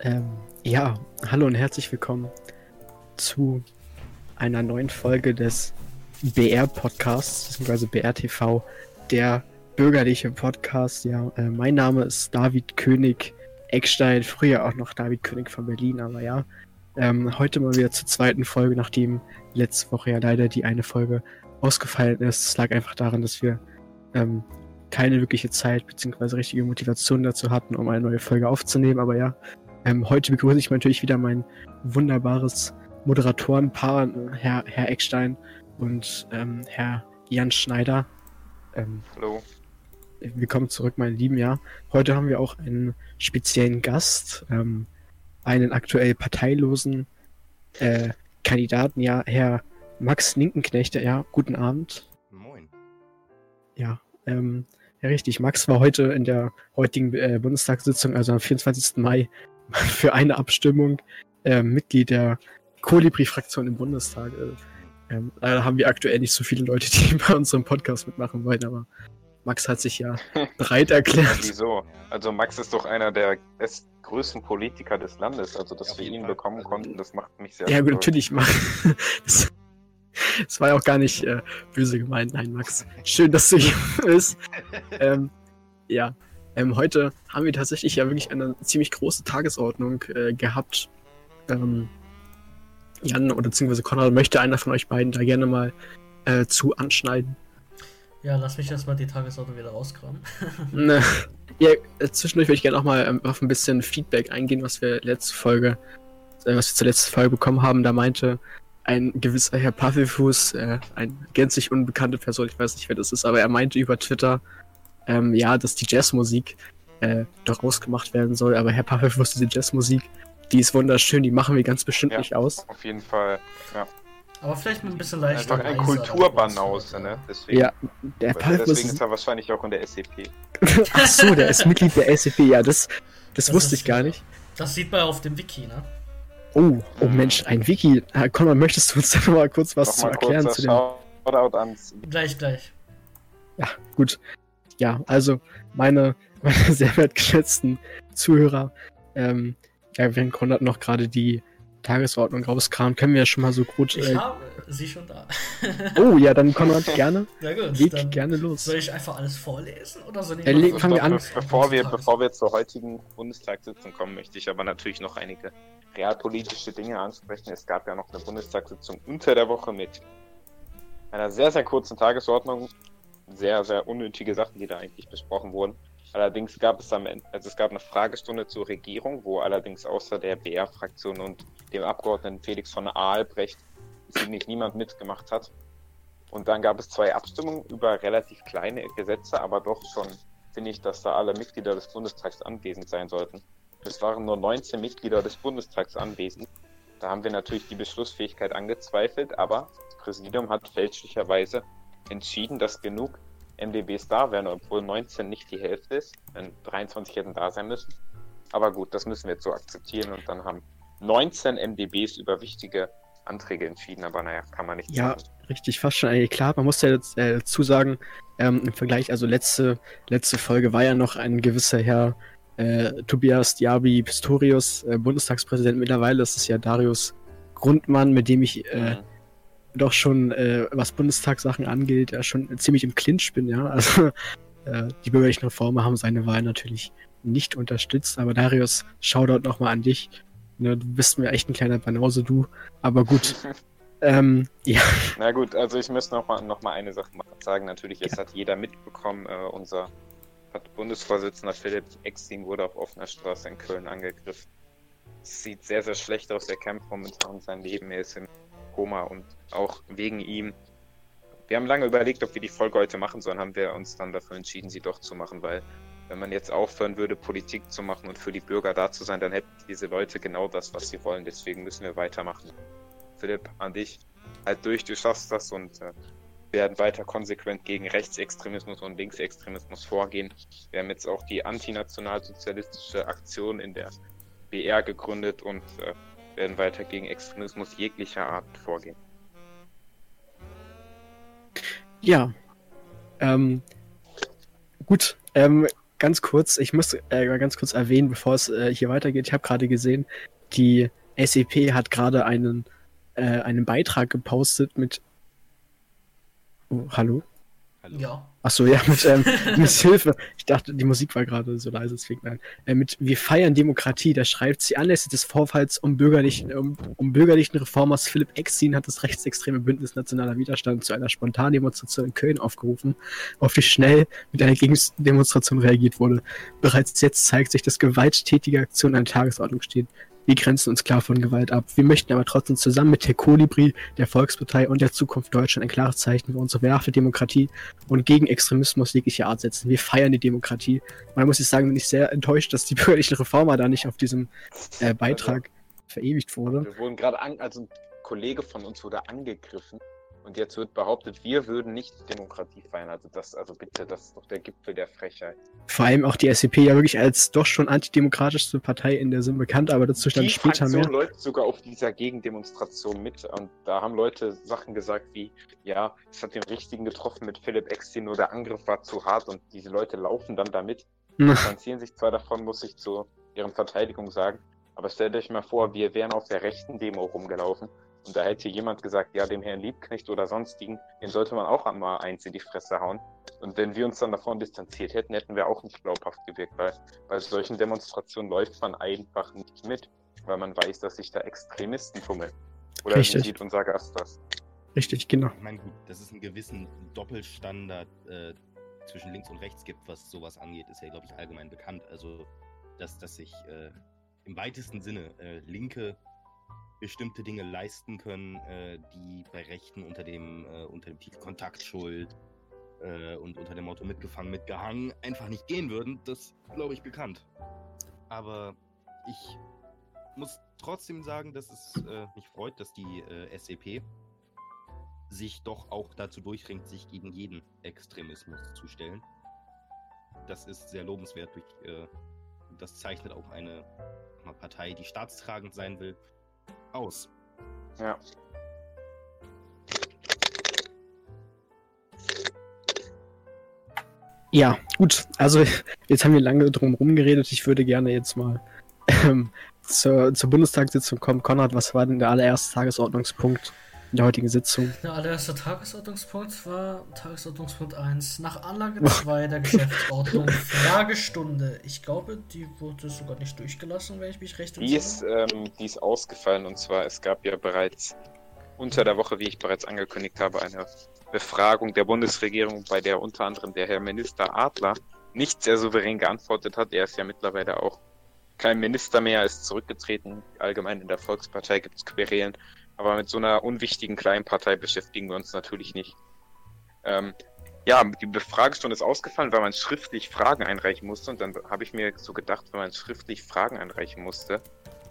Ähm, ja, hallo und herzlich willkommen zu einer neuen Folge des BR-Podcasts, beziehungsweise BR-TV, der bürgerliche Podcast. Ja, äh, mein Name ist David König Eckstein, früher auch noch David König von Berlin, aber ja. Ähm, heute mal wieder zur zweiten Folge, nachdem letzte Woche ja leider die eine Folge ausgefallen ist. Es lag einfach daran, dass wir ähm, keine wirkliche Zeit bzw. richtige Motivation dazu hatten, um eine neue Folge aufzunehmen. Aber ja, ähm, heute begrüße ich natürlich wieder mein wunderbares Moderatorenpaar, Herr, Herr Eckstein und ähm, Herr Jan Schneider. Ähm, Hallo. Willkommen zurück, meine Lieben. Ja, heute haben wir auch einen speziellen Gast, ähm, einen aktuell parteilosen äh, Kandidaten, ja, Herr Max Linkenknecht. Ja, guten Abend. Moin. Ja, ähm, ja, richtig. Max war heute in der heutigen äh, Bundestagssitzung, also am 24. Mai, für eine Abstimmung äh, Mitglied der Kolibri-Fraktion im Bundestag. Äh, ähm, leider haben wir aktuell nicht so viele Leute, die bei unserem Podcast mitmachen wollen, aber Max hat sich ja bereit erklärt. Ja, wieso? Also Max ist doch einer der größten Politiker des Landes. Also dass wir ihn Fall. bekommen also, konnten, das macht mich sehr Ja, gut, natürlich. Das, das war ja auch gar nicht äh, böse gemeint. Nein, Max. Schön, dass du hier bist. ähm, ja, ähm, heute haben wir tatsächlich ja wirklich eine ziemlich große Tagesordnung äh, gehabt. Ähm, Jan oder beziehungsweise Konrad möchte einer von euch beiden da gerne mal äh, zu anschneiden. Ja, lass mich erstmal die Tagesordnung wieder rauskramen. ne, ja, äh, zwischendurch würde ich gerne auch mal ähm, auf ein bisschen Feedback eingehen, was wir letzte Folge, äh, was wir zur letzten Folge bekommen haben. Da meinte ein gewisser Herr Puffelfuß, äh, ein gänzlich unbekannte Person, ich weiß nicht, wer das ist, aber er meinte über Twitter, ähm, ja, dass die Jazzmusik äh, doch ausgemacht werden soll. Aber Herr Pavel wusste, die Jazzmusik, die ist wunderschön, die machen wir ganz bestimmt ja, nicht aus. Auf jeden Fall, ja. Aber vielleicht mit ein bisschen leichter. Einfach ein Kulturbanause, ne? Deswegen, ja, der Pavel Deswegen ist er wahrscheinlich auch in der SCP. Ach so, der ist Mitglied der SCP, ja, das, das, das wusste ich gar nicht. Das sieht man auf dem Wiki, ne? Oh, oh. Mensch, ein Wiki. Konrad, möchtest du uns da mal kurz was noch zu erklären zu dem? Shoutout ans Gleich, gleich. Ja, gut ja, also meine, meine sehr wertgeschätzten Zuhörer, ähm, ja, wenn Konrad noch gerade die Tagesordnung rauskramt, können wir ja schon mal so gut. Äh, ich habe sie schon da. oh, ja, dann Konrad gerne. Ja, gut. Leg gerne los. Soll ich einfach alles vorlesen oder soll ich äh, fangen wir an. Bevor wir, bevor wir zur heutigen Bundestagssitzung kommen, möchte ich aber natürlich noch einige realpolitische Dinge ansprechen. Es gab ja noch eine Bundestagssitzung unter der Woche mit einer sehr, sehr kurzen Tagesordnung sehr, sehr unnötige Sachen, die da eigentlich besprochen wurden. Allerdings gab es am Ende, also es gab eine Fragestunde zur Regierung, wo allerdings außer der BR-Fraktion und dem Abgeordneten Felix von Aalbrecht ziemlich niemand mitgemacht hat. Und dann gab es zwei Abstimmungen über relativ kleine Gesetze, aber doch schon finde ich, dass da alle Mitglieder des Bundestags anwesend sein sollten. Es waren nur 19 Mitglieder des Bundestags anwesend. Da haben wir natürlich die Beschlussfähigkeit angezweifelt, aber das Präsidium hat fälschlicherweise entschieden, dass genug MDBs da wären, obwohl 19 nicht die Hälfte ist. Denn 23 hätten da sein müssen. Aber gut, das müssen wir jetzt so akzeptieren und dann haben 19 MDBs über wichtige Anträge entschieden, aber naja, kann man nicht Ja, sagen. richtig, fast schon eigentlich klar. Man muss ja jetzt äh, dazu sagen, ähm, im Vergleich, also letzte, letzte Folge war ja noch ein gewisser Herr äh, Tobias Diaby Pistorius, äh, Bundestagspräsident. Mittlerweile ist es ja Darius Grundmann, mit dem ich äh, mhm doch schon, äh, was Bundestagssachen angeht, ja, schon ziemlich im Clinch bin, ja. Also äh, die bürgerlichen Reformer haben seine Wahl natürlich nicht unterstützt, aber Darius, Shoutout nochmal an dich. Ne, du bist mir echt ein kleiner Banause, du. Aber gut. ähm, ja. Na gut, also ich muss nochmal noch mal eine Sache sagen. Natürlich, es ja. hat jeder mitbekommen, äh, unser Bundesvorsitzender Philipp Exing wurde auf offener Straße in Köln angegriffen. Sieht sehr, sehr schlecht aus. Er kämpft momentan sein Leben. Er ist im Koma und auch wegen ihm. Wir haben lange überlegt, ob wir die Folge heute machen sollen, haben wir uns dann dafür entschieden, sie doch zu machen, weil wenn man jetzt aufhören würde, Politik zu machen und für die Bürger da zu sein, dann hätten diese Leute genau das, was sie wollen. Deswegen müssen wir weitermachen. Philipp, an dich. Halt durch, du schaffst das und äh, werden weiter konsequent gegen Rechtsextremismus und Linksextremismus vorgehen. Wir haben jetzt auch die antinationalsozialistische Aktion in der BR gegründet und äh, werden weiter gegen Extremismus jeglicher Art vorgehen. Ja. Ähm, gut. Ähm, ganz kurz, ich muss äh, ganz kurz erwähnen, bevor es äh, hier weitergeht. Ich habe gerade gesehen, die SEP hat gerade einen, äh, einen Beitrag gepostet mit. Oh, hallo? Hallo. Ja. Achso, ja, mit, ähm, mit Hilfe. Ich dachte, die Musik war gerade so leise, deswegen nein. Äh, mit Wir feiern Demokratie, da schreibt sie anlässlich des Vorfalls um bürgerlichen, um, um bürgerlichen Reformers Philipp Exin hat das rechtsextreme Bündnis Nationaler Widerstand zu einer Spontandemonstration in Köln aufgerufen, auf die schnell mit einer Gegendemonstration reagiert wurde. Bereits jetzt zeigt sich, dass gewalttätige Aktionen an der Tagesordnung stehen. Wir grenzen uns klar von Gewalt ab. Wir möchten aber trotzdem zusammen mit der Kolibri, der Volkspartei und der Zukunft Deutschland ein klares Zeichen für unsere wehrhafte Demokratie und gegen Extremismus jeglicher Art setzen. Wir feiern die Demokratie. Und da muss ich sagen, bin ich sehr enttäuscht, dass die bürgerlichen Reformer da nicht auf diesem äh, Beitrag verewigt wurde. Wir wurden gerade also ein Kollege von uns wurde angegriffen und jetzt wird behauptet, wir würden nicht Demokratie feiern. Also das, also bitte, das ist doch der Gipfel der Frechheit. Vor allem auch die SCP ja wirklich als doch schon antidemokratischste Partei in der Sinn bekannt, aber dazu stand Die später Fraktion mehr. läuft sogar auf dieser Gegendemonstration mit und da haben Leute Sachen gesagt wie, ja, es hat den richtigen getroffen mit Philipp Extin, nur der Angriff war zu hart und diese Leute laufen dann damit, distanzieren sich zwar davon, muss ich zu ihren Verteidigung sagen, aber stellt euch mal vor, wir wären auf der rechten Demo rumgelaufen und da hätte jemand gesagt, ja, dem Herrn Liebknecht oder sonstigen, den sollte man auch einmal eins in die Fresse hauen. Und wenn wir uns dann davon distanziert hätten, hätten wir auch nicht glaubhaft gewirkt, weil bei solchen Demonstrationen läuft man einfach nicht mit, weil man weiß, dass sich da Extremisten tummeln. Oder Richtig. sieht unser Gast das? Richtig, genau. Ich meine, gut, dass es einen gewissen Doppelstandard äh, zwischen links und rechts gibt, was sowas angeht, ist ja, glaube ich, allgemein bekannt. Also, dass, dass sich äh, im weitesten Sinne äh, Linke bestimmte Dinge leisten können, äh, die bei Rechten unter dem, äh, unter dem Titel Kontaktschuld äh, und unter dem Motto mitgefangen, mitgehangen einfach nicht gehen würden, das glaube ich bekannt. Aber ich muss trotzdem sagen, dass es äh, mich freut, dass die äh, SEP sich doch auch dazu durchringt, sich gegen jeden Extremismus zu stellen. Das ist sehr lobenswert. Durch, äh, das zeichnet auch eine, eine Partei, die staatstragend sein will, aus. Ja. Ja, gut. Also jetzt haben wir lange drum rumgeredet. Ich würde gerne jetzt mal ähm, zur, zur Bundestagssitzung kommen. Konrad, was war denn der allererste Tagesordnungspunkt in der heutigen Sitzung? Der allererste Tagesordnungspunkt war Tagesordnungspunkt 1. Nach Anlage 2 der Geschäftsordnung Fragestunde. Ich glaube, die wurde sogar nicht durchgelassen, wenn ich mich recht Die ist, ähm, die ist ausgefallen und zwar, es gab ja bereits unter der Woche, wie ich bereits angekündigt habe, eine Befragung der Bundesregierung, bei der unter anderem der Herr Minister Adler nicht sehr souverän geantwortet hat. Er ist ja mittlerweile auch kein Minister mehr, er ist zurückgetreten. Allgemein in der Volkspartei gibt es Querelen. Aber mit so einer unwichtigen kleinen Partei beschäftigen wir uns natürlich nicht. Ähm, ja, die Befragestunde ist ausgefallen, weil man schriftlich Fragen einreichen musste. Und dann habe ich mir so gedacht, wenn man schriftlich Fragen einreichen musste,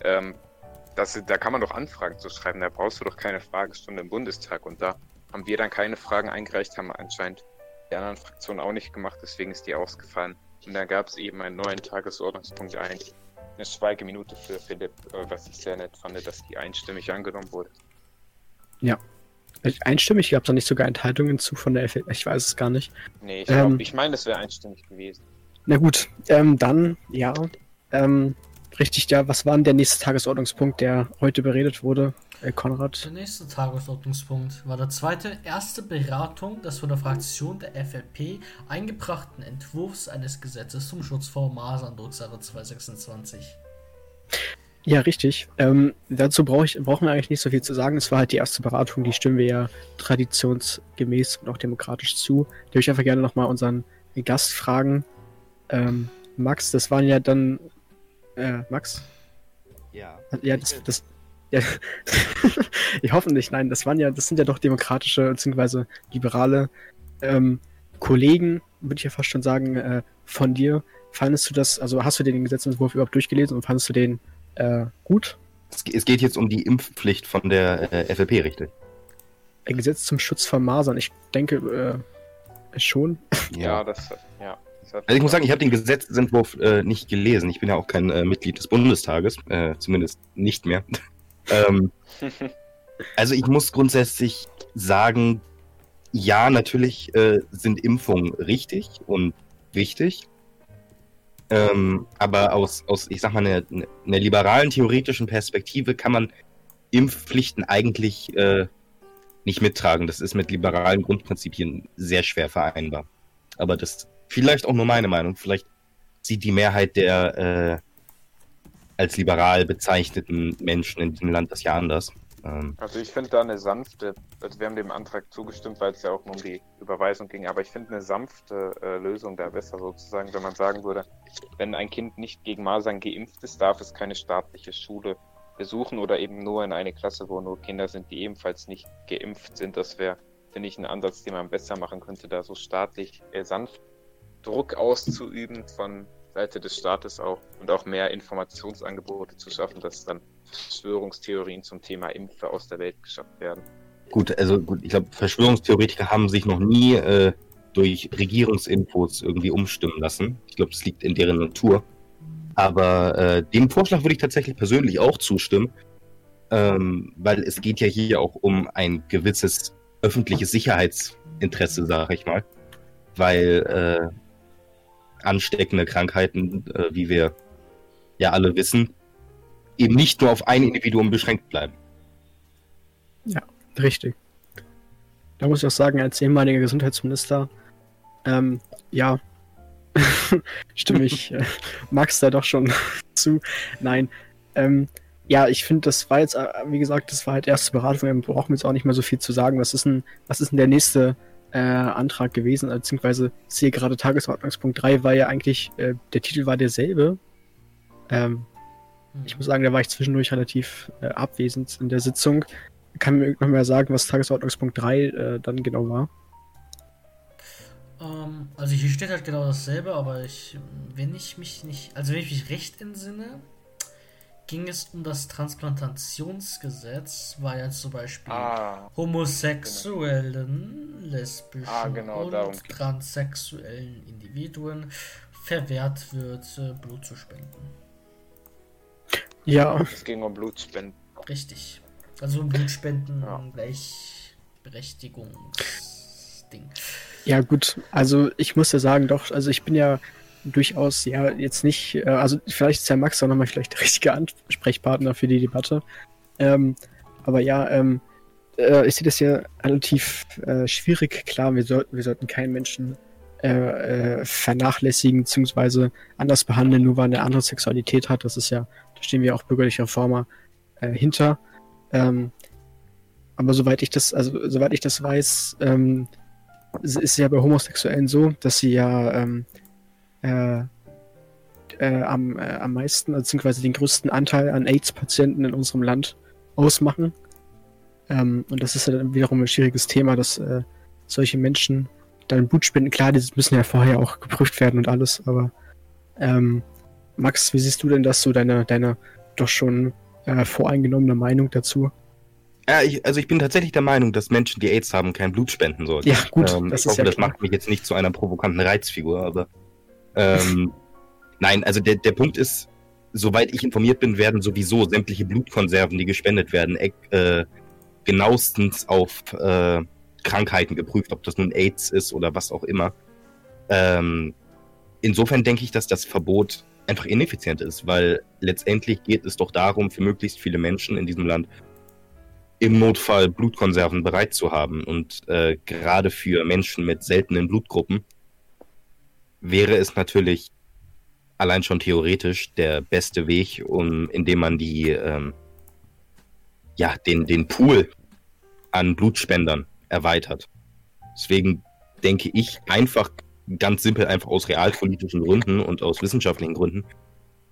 ähm, das, da kann man doch Anfragen zu schreiben. Da brauchst du doch keine Fragestunde im Bundestag. Und da haben wir dann keine Fragen eingereicht, haben anscheinend die anderen Fraktionen auch nicht gemacht. Deswegen ist die ausgefallen. Und dann gab es eben einen neuen Tagesordnungspunkt ein. Eine Schweigeminute für Philipp, äh, was ich sehr nett fand, dass die einstimmig angenommen wurde. Einstimmig gab es da nicht sogar Enthaltungen zu von der FL. Ich weiß es gar nicht. Nee, ich, Ähm. ich meine, das wäre einstimmig gewesen. Na gut, ähm, dann, ja, ähm, richtig, ja, was war denn der nächste Tagesordnungspunkt, der heute beredet wurde, äh, Konrad? Der nächste Tagesordnungspunkt war der zweite erste Beratung des von der Fraktion der FLP eingebrachten Entwurfs eines Gesetzes zum Schutz vor Masern, Drucksache 226. Ja, richtig. Ähm, dazu brauch ich, brauchen wir eigentlich nicht so viel zu sagen. Es war halt die erste Beratung, die stimmen wir ja traditionsgemäß und auch demokratisch zu. Da würde ich einfach gerne nochmal unseren Gast fragen. Ähm, Max, das waren ja dann. Äh, Max? Ja. Ja, das. das ja, ich hoffe nicht, nein, das waren ja, das sind ja doch demokratische bzw. liberale ähm, Kollegen, würde ich ja fast schon sagen, äh, von dir. Fandest du das, also hast du den Gesetzentwurf überhaupt durchgelesen und fandest du den äh, gut? Es, es geht jetzt um die Impfpflicht von der äh, FLP, richtig? Ein Gesetz zum Schutz von Masern, ich denke äh, schon. Ja, das, ja. Also ich muss sagen, ich habe den Gesetzentwurf äh, nicht gelesen. Ich bin ja auch kein äh, Mitglied des Bundestages, äh, zumindest nicht mehr. Ähm, also ich muss grundsätzlich sagen, ja, natürlich äh, sind Impfungen richtig und wichtig. Ähm, aber aus, aus, ich sag mal, einer, einer liberalen theoretischen Perspektive kann man Impfpflichten eigentlich äh, nicht mittragen. Das ist mit liberalen Grundprinzipien sehr schwer vereinbar. Aber das vielleicht auch nur meine Meinung. Vielleicht sieht die Mehrheit der äh, als liberal bezeichneten Menschen in diesem Land das ja anders. Ähm, also ich finde da eine sanfte, also wir haben dem Antrag zugestimmt, weil es ja auch nur um die Überweisung ging, aber ich finde eine sanfte äh, Lösung da besser sozusagen, wenn man sagen würde, wenn ein Kind nicht gegen Masern geimpft ist, darf es keine staatliche Schule besuchen oder eben nur in eine Klasse, wo nur Kinder sind, die ebenfalls nicht geimpft sind. Das wäre, finde ich, ein Ansatz, den man besser machen könnte, da so staatlich äh, sanft Druck auszuüben von Seite des Staates auch und auch mehr Informationsangebote zu schaffen, dass dann Verschwörungstheorien zum Thema Impfe aus der Welt geschafft werden. Gut, also gut, ich glaube, Verschwörungstheoretiker haben sich noch nie äh, durch Regierungsinfos irgendwie umstimmen lassen. Ich glaube, das liegt in deren Natur. Aber äh, dem Vorschlag würde ich tatsächlich persönlich auch zustimmen, ähm, weil es geht ja hier auch um ein gewisses öffentliches Sicherheitsinteresse, sage ich mal. Weil äh, ansteckende Krankheiten, äh, wie wir ja alle wissen, eben nicht nur auf ein Individuum beschränkt bleiben. Ja, richtig. Da muss ich auch sagen, als ehemaliger Gesundheitsminister, ähm, ja, stimme ich äh, Max da doch schon zu. Nein, ähm, ja, ich finde, das war jetzt, äh, wie gesagt, das war halt erste Beratung. Wir brauchen jetzt auch nicht mehr so viel zu sagen. Was ist denn, was ist denn der nächste äh, Antrag gewesen, beziehungsweise sehe gerade Tagesordnungspunkt 3 war ja eigentlich, äh, der Titel war derselbe. Ähm, hm. Ich muss sagen, da war ich zwischendurch relativ äh, abwesend in der Sitzung. Kann mir noch mal sagen, was Tagesordnungspunkt 3 äh, dann genau war? Ähm, also hier steht halt genau dasselbe, aber ich, wenn ich mich nicht, also wenn ich mich recht entsinne, ging es um das Transplantationsgesetz, war ja zum Beispiel ah, homosexuellen, genau. lesbischen ah, genau, und transsexuellen Individuen verwehrt wird, äh, Blut zu spenden. Ja. Es ging um Blutspenden. Richtig. Also um Blutspenden, ja. Gleichberechtigungsding. Ja, gut. Also ich muss ja sagen, doch, also ich bin ja durchaus ja jetzt nicht, äh, also vielleicht ist ja Max auch nochmal vielleicht der richtige Ansprechpartner für die Debatte. Ähm, aber ja, ähm, äh, ich sehe das ja relativ äh, schwierig. Klar, wir, soll, wir sollten keinen Menschen äh, äh, vernachlässigen bzw. anders behandeln, nur weil er eine andere Sexualität hat. Das ist ja, da stehen wir auch bürgerliche Reformer äh, hinter. Ähm, aber soweit ich das, also soweit ich das weiß, ähm, ist es ja bei Homosexuellen so, dass sie ja ähm, äh, äh, am, äh, am meisten, beziehungsweise den größten Anteil an AIDS-Patienten in unserem Land ausmachen. Ähm, und das ist ja dann wiederum ein schwieriges Thema, dass äh, solche Menschen dann Blut spenden. Klar, die müssen ja vorher auch geprüft werden und alles, aber ähm, Max, wie siehst du denn das so, deine, deine doch schon äh, voreingenommene Meinung dazu? Ja, ich, also ich bin tatsächlich der Meinung, dass Menschen, die AIDS haben, kein Blut spenden sollten. Ja, gut. Ähm, das ich hoffe, ja das macht mich jetzt nicht zu einer provokanten Reizfigur, aber ähm, nein, also der, der Punkt ist, soweit ich informiert bin, werden sowieso sämtliche Blutkonserven, die gespendet werden, äh, genauestens auf äh, Krankheiten geprüft, ob das nun AIDS ist oder was auch immer. Ähm, insofern denke ich, dass das Verbot einfach ineffizient ist, weil letztendlich geht es doch darum, für möglichst viele Menschen in diesem Land im Notfall Blutkonserven bereit zu haben. Und äh, gerade für Menschen mit seltenen Blutgruppen wäre es natürlich allein schon theoretisch der beste Weg, um, indem man die, ähm, ja, den, den Pool an Blutspendern erweitert. Deswegen denke ich einfach, ganz simpel, einfach aus realpolitischen Gründen und aus wissenschaftlichen Gründen,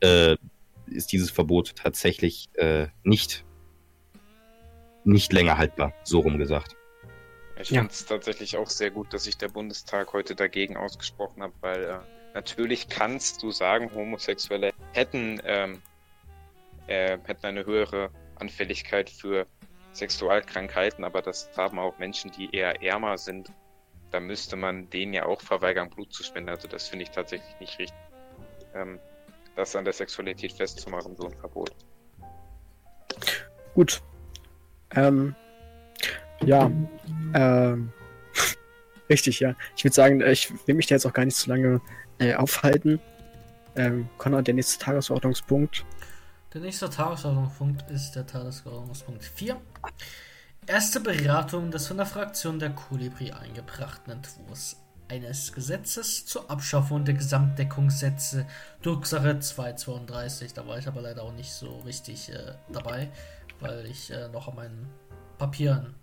äh, ist dieses Verbot tatsächlich äh, nicht, nicht länger haltbar, so rum gesagt. Ich ja. finde es tatsächlich auch sehr gut, dass sich der Bundestag heute dagegen ausgesprochen hat, weil äh, natürlich kannst du sagen, Homosexuelle hätten, ähm, äh, hätten eine höhere Anfälligkeit für Sexualkrankheiten, aber das haben auch Menschen, die eher ärmer sind. Da müsste man denen ja auch verweigern, Blut zu spenden. Also das finde ich tatsächlich nicht richtig. Ähm, das an der Sexualität festzumachen, so ein Verbot. Gut. Ähm, ja, ähm, richtig, ja. Ich würde sagen, ich will mich da jetzt auch gar nicht zu lange äh, aufhalten. Ähm, Konrad, der nächste Tagesordnungspunkt. Der nächste Tagesordnungspunkt ist der Tagesordnungspunkt 4. Erste Beratung des von der Fraktion der Kolibri eingebrachten Entwurfs eines Gesetzes zur Abschaffung der Gesamtdeckungssätze, Drucksache 232. Da war ich aber leider auch nicht so richtig äh, dabei, weil ich äh, noch an meinen Papieren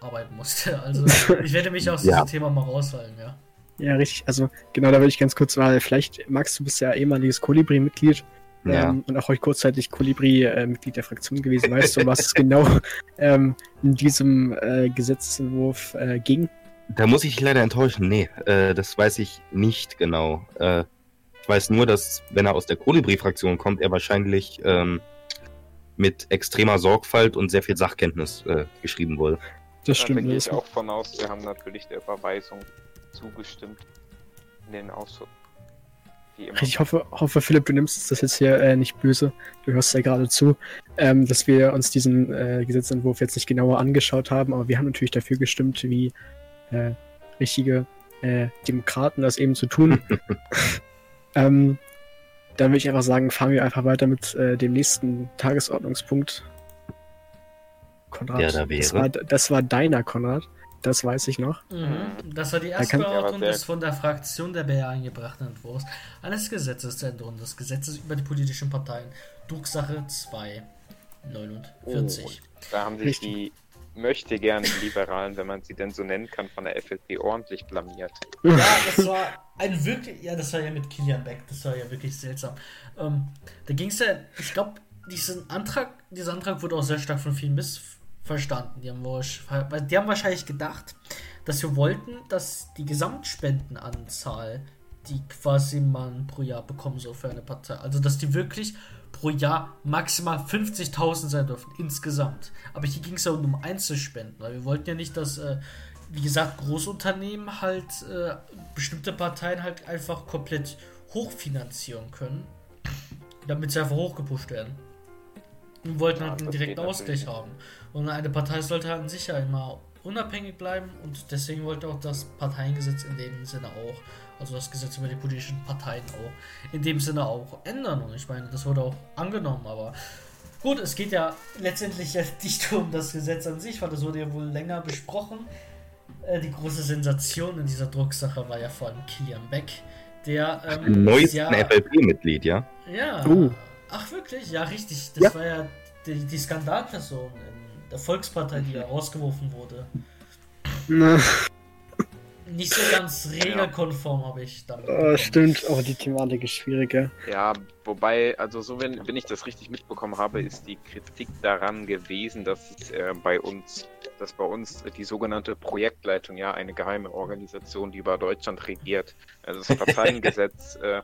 arbeiten musste. Also ich werde mich aus Ja. diesem Thema mal raushalten, ja. Ja, richtig. Also, genau, da würde ich ganz kurz mal, vielleicht, Max, du bist ja ehemaliges Kolibri-Mitglied Ja. ähm, und auch heute kurzzeitig Kolibri-Mitglied der Fraktion gewesen. Weißt du, was es genau ähm, in diesem äh, Gesetzentwurf äh, ging? Da muss ich dich leider enttäuschen. Nee, äh, das weiß ich nicht genau. Äh, ich weiß nur, dass, wenn er aus der Kolibri-Fraktion kommt, er wahrscheinlich ähm, mit extremer Sorgfalt und sehr viel Sachkenntnis äh, geschrieben wurde. Das Da stimmt. gehe Das ich auch von aus, wir haben natürlich der Überweisung zugestimmt in den Ausschuss. Ich hoffe, hoffe, Philipp, du nimmst das jetzt hier äh, nicht böse. Du hörst ja gerade zu, ähm, dass wir uns diesen äh, Gesetzentwurf jetzt nicht genauer angeschaut haben, aber wir haben natürlich dafür gestimmt, wie äh, richtige äh, Demokraten das eben zu tun. ähm, dann würde ich einfach sagen, fahren wir einfach weiter mit äh, dem nächsten Tagesordnungspunkt. Konrad, Der da das, wäre? war, das war deiner, Konrad. Das weiß ich noch. Mhm. Das war die erste der- des von der Fraktion der BR eingebrachten Entwurfs eines Gesetzes zur Änderung des Gesetzes über die politischen Parteien. Drucksache 249. Da haben sich Richtig. die möchte gerne Liberalen, wenn man sie denn so nennen kann, von der FDP ordentlich blamiert. Ja, das war ein wirklich, ja, das war ja mit Kilian Beck, das war ja wirklich seltsam. Ähm, da ging es ja, ich glaube, diesen Antrag, dieser Antrag wurde auch sehr stark von vielen missverstanden. Die haben, die haben wahrscheinlich gedacht, dass wir wollten, dass die Gesamtspendenanzahl, die quasi man pro Jahr bekommen soll für eine Partei, also dass die wirklich pro Jahr maximal 50.000 sein dürfen insgesamt. Aber hier ging es ja um Einzelspenden, weil wir wollten ja nicht, dass äh, wie gesagt, Großunternehmen halt äh, bestimmte Parteien halt einfach komplett hochfinanzieren können, damit sie einfach hochgepusht werden. Wir wollten Ja, halt einen direkten Ausgleich haben. Und eine Partei sollte halt an sich ja immer unabhängig bleiben und deswegen wollte auch das Parteiengesetz in dem Sinne auch, also das Gesetz über die politischen Parteien auch, in dem Sinne auch ändern. Und ich meine, das wurde auch angenommen, aber gut, es geht ja letztendlich ja nicht um das Gesetz an sich, weil das wurde ja wohl länger besprochen. Äh, die große Sensation in dieser Drucksache war ja vor allem Kilian Beck, der ähm, Neues ja, FLP-Mitglied, ja? ja. Oh. Ach wirklich? Ja, richtig. Das Ja. war ja die, die Skandalperson der Volkspartei, die ja rausgeworfen wurde. Na, Nicht so ganz regelkonform habe ich damit. bekommen. stimmt, aber die Thematik ist schwieriger. Ja, wobei, also so wenn, wenn ich das richtig mitbekommen habe, ist die Kritik daran gewesen, dass es, äh, bei uns, dass bei uns die sogenannte Projektleitung, ja, eine geheime Organisation, die über Deutschland regiert, also das Parteiengesetz äh,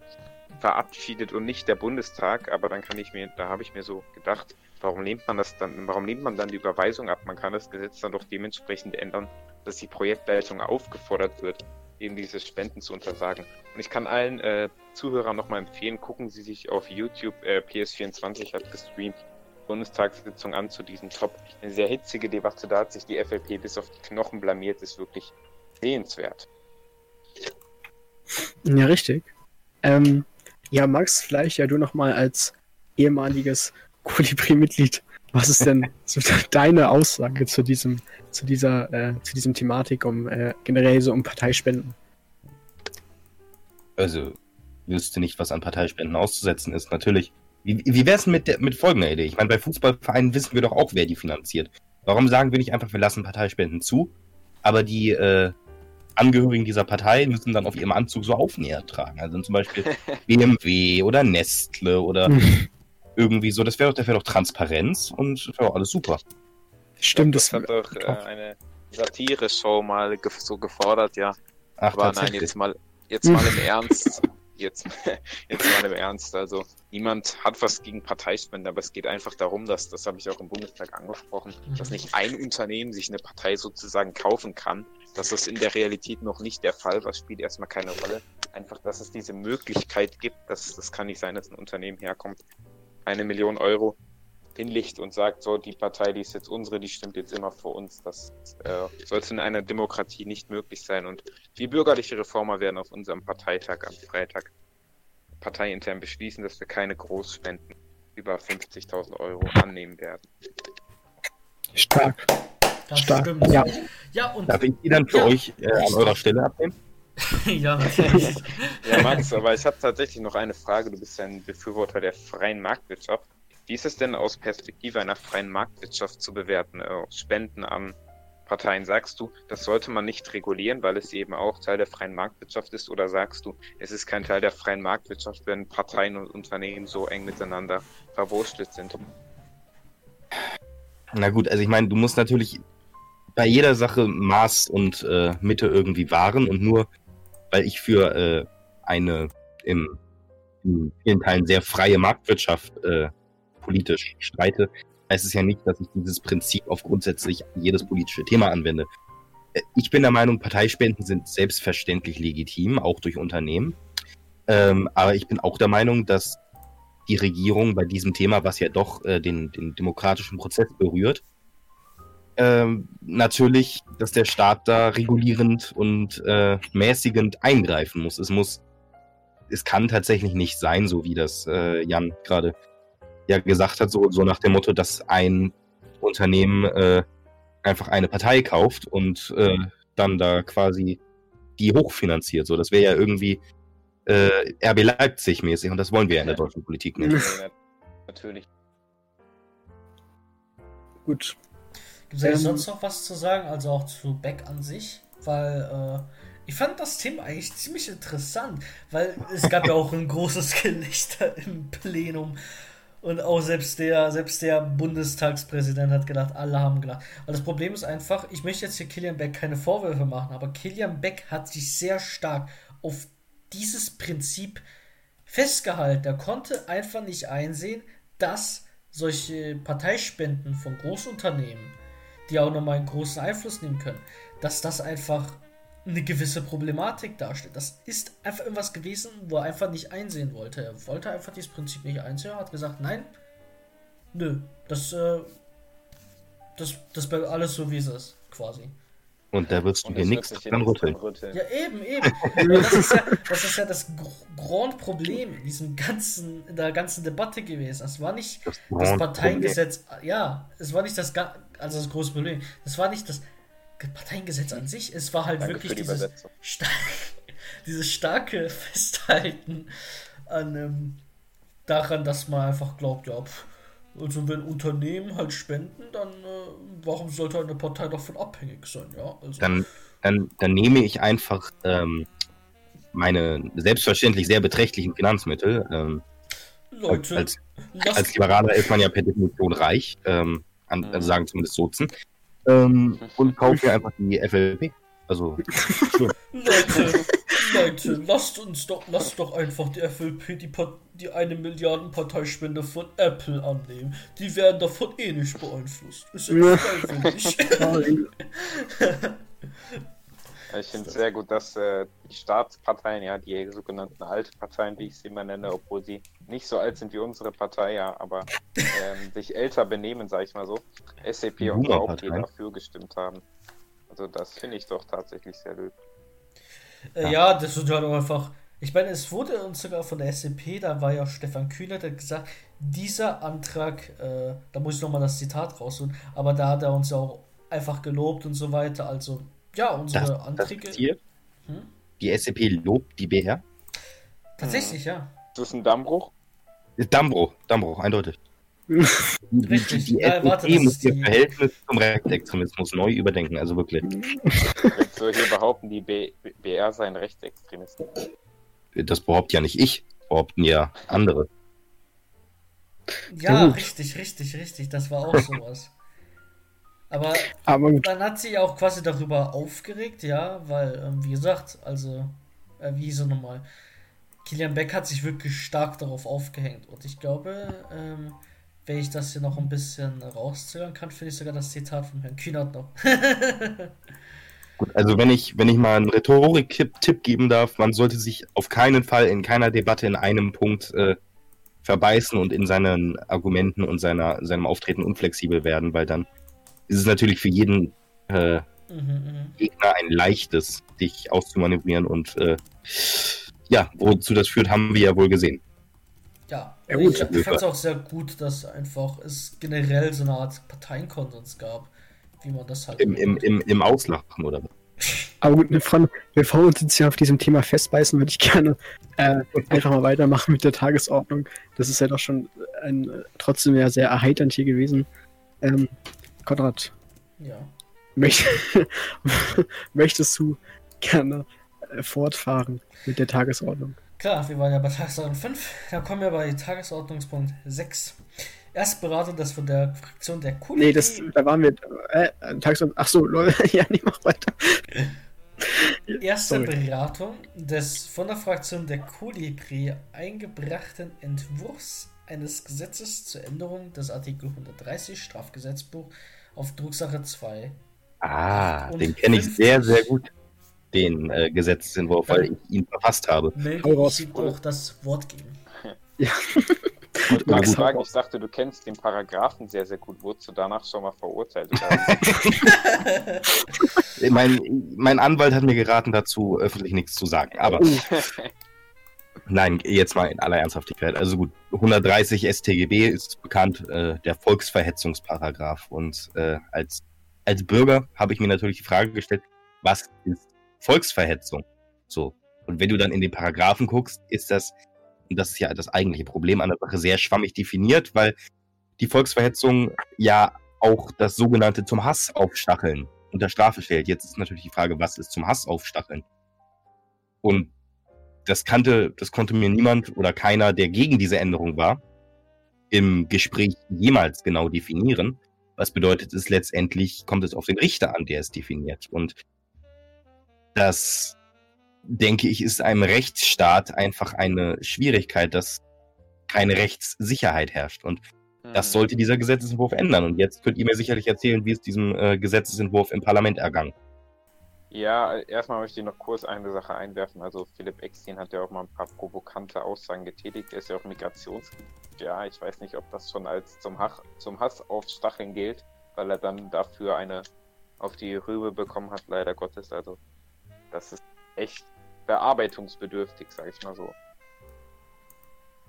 verabschiedet und nicht der Bundestag, aber dann kann ich mir, da habe ich mir so gedacht, warum lehnt man das dann, warum lehnt man dann die Überweisung ab? Man kann das Gesetz dann doch dementsprechend ändern, dass die Projektleitung aufgefordert wird, eben diese Spenden zu untersagen. Und ich kann allen äh, Zuhörern nochmal empfehlen, gucken Sie sich auf YouTube, äh, PS24 hat gestreamt, Bundestagssitzung an zu diesem Top. Eine sehr hitzige Debatte, da hat sich die FLP bis auf die Knochen blamiert, ist wirklich sehenswert. Ja, richtig. Ähm, ja, Max, vielleicht ja du nochmal als ehemaliges Kolibri-Mitglied. Was ist denn so deine Aussage zu diesem, zu dieser, äh, zu diesem Thematik um äh, generell so um Parteispenden? Also, wüsste nicht, was an Parteispenden auszusetzen ist. Natürlich. Wie, wie wäre es mit, der- mit folgender Idee? Ich meine, bei Fußballvereinen wissen wir doch auch, wer die finanziert. Warum sagen wir nicht einfach, wir lassen Parteispenden zu, aber die äh, Angehörigen dieser Partei müssen dann auf ihrem Anzug so Aufnäher tragen? Also zum Beispiel BMW oder Nestle oder irgendwie so. Das wäre doch, das wär doch Transparenz und das wäre alles super. Stimmt, das das, hat doch äh, eine Satire-Show mal ge so gefordert, ja. Ach, Aber nein, jetzt mal, jetzt mal im Ernst. Jetzt, jetzt mal im Ernst. Also niemand hat was gegen Parteispenden, aber es geht einfach darum, dass, das habe ich auch im Bundestag angesprochen, dass nicht ein Unternehmen sich eine Partei sozusagen kaufen kann. Dass das in der Realität noch nicht der Fall war, spielt erstmal keine Rolle. Einfach, dass es diese Möglichkeit gibt, dass das kann nicht sein, dass ein Unternehmen herkommt, eine Million Euro hinlegt und sagt, so, die Partei, die ist jetzt unsere, die stimmt jetzt immer für uns. Das äh, sollte in einer Demokratie nicht möglich sein. Und wir bürgerliche Reformer werden auf unserem Parteitag am Freitag parteiintern beschließen, dass wir keine Großspenden über 50.000 Euro annehmen werden. Stark. Das Stark, stimmt. ja. ja, und Darf ich die dann für Ja. euch äh, an eurer Stelle abnehmen? ja, natürlich. Ja, Max, aber ich habe tatsächlich noch eine Frage. Du bist ja ein Befürworter der freien Marktwirtschaft. Wie ist es denn aus Perspektive einer freien Marktwirtschaft zu bewerten? Äh, Spenden an Parteien, sagst du, das sollte man nicht regulieren, weil es eben auch Teil der freien Marktwirtschaft ist? Oder sagst du, es ist kein Teil der freien Marktwirtschaft, wenn Parteien und Unternehmen so eng miteinander verwurschtelt sind? Na gut, also ich meine, du musst natürlich bei jeder Sache Maß und äh, Mitte irgendwie wahren und nur weil ich für äh, eine im, in vielen Teilen sehr freie Marktwirtschaft äh, politisch streite, heißt es ja nicht, dass ich dieses Prinzip auf grundsätzlich jedes politische Thema anwende. Äh, Ich bin der Meinung, Parteispenden sind selbstverständlich legitim, auch durch Unternehmen. Ähm, aber ich bin auch der Meinung, dass die Regierung bei diesem Thema, was ja doch äh, den, den demokratischen Prozess berührt, ähm, natürlich, dass der Staat da regulierend und äh, mäßigend eingreifen muss. Es muss, es kann tatsächlich nicht sein, so wie das äh, Jan gerade ja gesagt hat, so, so nach dem Motto, dass ein Unternehmen äh, einfach eine Partei kauft und äh, dann da quasi die hochfinanziert. So, das wäre ja irgendwie äh, RB Leipzig mäßig und das wollen wir ja in der deutschen Politik nicht. Natürlich. Gut. Gibt es Ähm, sonst noch was zu sagen? Also auch zu Beck an sich? Weil äh, ich fand das Thema eigentlich ziemlich interessant, weil es gab ja auch ein großes Gelächter im Plenum. Und auch selbst der, selbst der Bundestagspräsident hat gedacht, alle haben gedacht. Und das Problem ist einfach, ich möchte jetzt hier Kilian Beck keine Vorwürfe machen, aber Kilian Beck hat sich sehr stark auf dieses Prinzip festgehalten. Er konnte einfach nicht einsehen, dass solche Parteispenden von Großunternehmen, die auch nochmal einen großen Einfluss nehmen können, dass das einfach eine gewisse Problematik darstellt. Das ist einfach irgendwas gewesen, wo er einfach nicht einsehen wollte. Er wollte einfach dieses Prinzip nicht einsehen. Er hat gesagt, nein, nö, das, äh, das, das bleibt alles so, wie es ist, quasi. Und da wirst du dir es nichts dran rütteln. Ja, eben, eben. Das, ist ja, das ist ja das gr- Grundproblem in diesem ganzen, in der ganzen Debatte gewesen. Es war nicht Das, das Problem. Parteiengesetz, ja, es war nicht das, also das große Problem. Es war nicht das Parteiengesetz an sich, es war halt Danke wirklich die dieses, Übersetzung. sta dieses starke Festhalten an ähm, daran, dass man einfach glaubt, ja, pf, also wenn Unternehmen halt spenden, dann äh, warum sollte eine Partei davon abhängig sein, ja? Also, Dann, dann, dann nehme ich einfach ähm, meine selbstverständlich sehr beträchtlichen Finanzmittel. Ähm, Leute, als, lasst als Liberaler ist man ja per Definition reich, ähm, an, Mhm. also sagen zumindest Sozen, ähm, und kaufe mir einfach die FLP. Also, Leute, Leute, lasst uns doch, lasst doch einfach die FLP, die, Pa- die eine Milliarden Parteispende von Apple annehmen. Die werden davon eh nicht beeinflusst. Ist ja Ja. freiwillig. Ich finde es sehr gut, dass äh, die Staatsparteien, ja, die sogenannten Altparteien, wie ich sie immer nenne, obwohl sie nicht so alt sind wie unsere Partei, ja, aber ähm, sich älter benehmen, sage ich mal so, SAP Die und auch die dafür gestimmt haben. Also das finde ich doch tatsächlich sehr löblich. Äh, ja, das wird halt auch einfach. Ich meine, es wurde uns sogar von der SCP, da war ja Stefan Kühner, der hat gesagt, dieser Antrag, äh, da muss ich nochmal das Zitat rausholen, aber da hat er uns ja auch einfach gelobt und so weiter. Also, ja, unsere das, das Anträge. passiert. Hm? Die SCP lobt die BR. Tatsächlich, ja. Ist das ein Dammbruch? Dammbruch, Dammbruch, eindeutig. Die, die, Richtig. die Ja, warte, SCP das muss ihr die- Verhältnis zum Rechtsextremismus neu überdenken, also wirklich. Jetzt so hier behaupten, die B BR seien Rechtsextremisten. Das behauptet ja nicht ich, behaupten ja andere. Ja, gut. richtig, richtig, richtig. Das war auch sowas. Aber Aber dann hat sie auch quasi darüber aufgeregt, ja, weil, ähm, wie gesagt, also, äh, wie er nochmal? Kilian Beck hat sich wirklich stark darauf aufgehängt. Und ich glaube, ähm, wenn ich das hier noch ein bisschen rauszögern kann, finde ich sogar das Zitat von Herrn Kühnert noch. Gut, also wenn ich, wenn ich mal einen Rhetorik-Tipp geben darf, man sollte sich auf keinen Fall in keiner Debatte in einem Punkt äh, verbeißen und in seinen Argumenten und seiner, seinem Auftreten unflexibel werden, weil dann ist es natürlich für jeden äh, mhm, mhm. Gegner ein leichtes, dich auszumanövrieren und äh, ja, wozu das führt, haben wir ja wohl gesehen. Ja, Ja, gut. ich fand es auch sehr gut, dass einfach es generell so eine Art Parteienkonsens gab, wie man das halt. Im, im, im, im Auslachen, oder? was? Aber gut, von, bevor wir uns jetzt hier auf diesem Thema festbeißen, würde ich gerne äh, einfach mal weitermachen mit der Tagesordnung. Das ist ja doch schon ein, trotzdem ja sehr erheiternd hier gewesen. Ähm, Konrad, ja. möcht, möchtest du gerne äh, fortfahren mit der Tagesordnung? Klar, wir waren ja bei Tagesordnung 5. Da kommen wir bei Tagesordnungspunkt 6. Erstberatung das von der Fraktion der Kuli. Nee, das, da waren wir. Äh. Ach so, Leute, ja, nee, mach weiter. Erste Sorry. Beratung des von der Fraktion der Kolibri eingebrachten Entwurfs eines Gesetzes zur Änderung des Artikel 130 Strafgesetzbuch auf Drucksache 2. Ah, Und den kenne ich 50. sehr, sehr gut, den äh, Gesetzentwurf, weil ich ihn verfasst habe. Melde Hau raus. ich ihm auch das Wort geben. Ja. Ich wollte Max, hau ich dachte, du kennst den Paragraphen sehr, sehr gut. Wurdest du danach schon mal verurteilt? Mein, mein Anwalt hat mir geraten, dazu öffentlich nichts zu sagen. Aber nein, jetzt mal in aller Ernsthaftigkeit. Also gut, 130 StGB ist bekannt, äh, der Volksverhetzungsparagraph. Und äh, als, als Bürger habe ich mir natürlich die Frage gestellt, was ist Volksverhetzung? So. Und wenn du dann in den Paragraphen guckst, ist das, und das ist ja das eigentliche Problem an der Sache, sehr schwammig definiert, weil die Volksverhetzung ja auch das sogenannte zum Hass aufstacheln unter Strafe stellt. Jetzt ist natürlich die Frage, was ist zum Hass aufstacheln? Und das kannte, das konnte mir niemand oder keiner, der gegen diese Änderung war, im Gespräch jemals genau definieren. Was bedeutet es letztendlich, kommt es auf den Richter an, der es definiert. Und das, denke ich, ist einem Rechtsstaat einfach eine Schwierigkeit, dass keine Rechtssicherheit herrscht. Und das sollte dieser Gesetzesentwurf ändern. Und jetzt könnt ihr mir sicherlich erzählen, wie es diesem äh, Gesetzesentwurf im Parlament ergangen. Ja, erstmal möchte ich noch kurz eine Sache einwerfen. Also Philipp Eckstein hat ja auch mal ein paar provokante Aussagen getätigt. Er ist ja auch Migrations... Ja, ich weiß nicht, ob das schon als zum, Hach, zum Hass auf Stacheln gilt, weil er dann dafür eine auf die Rübe bekommen hat, leider Gottes. Also das ist echt bearbeitungsbedürftig, sag ich mal so.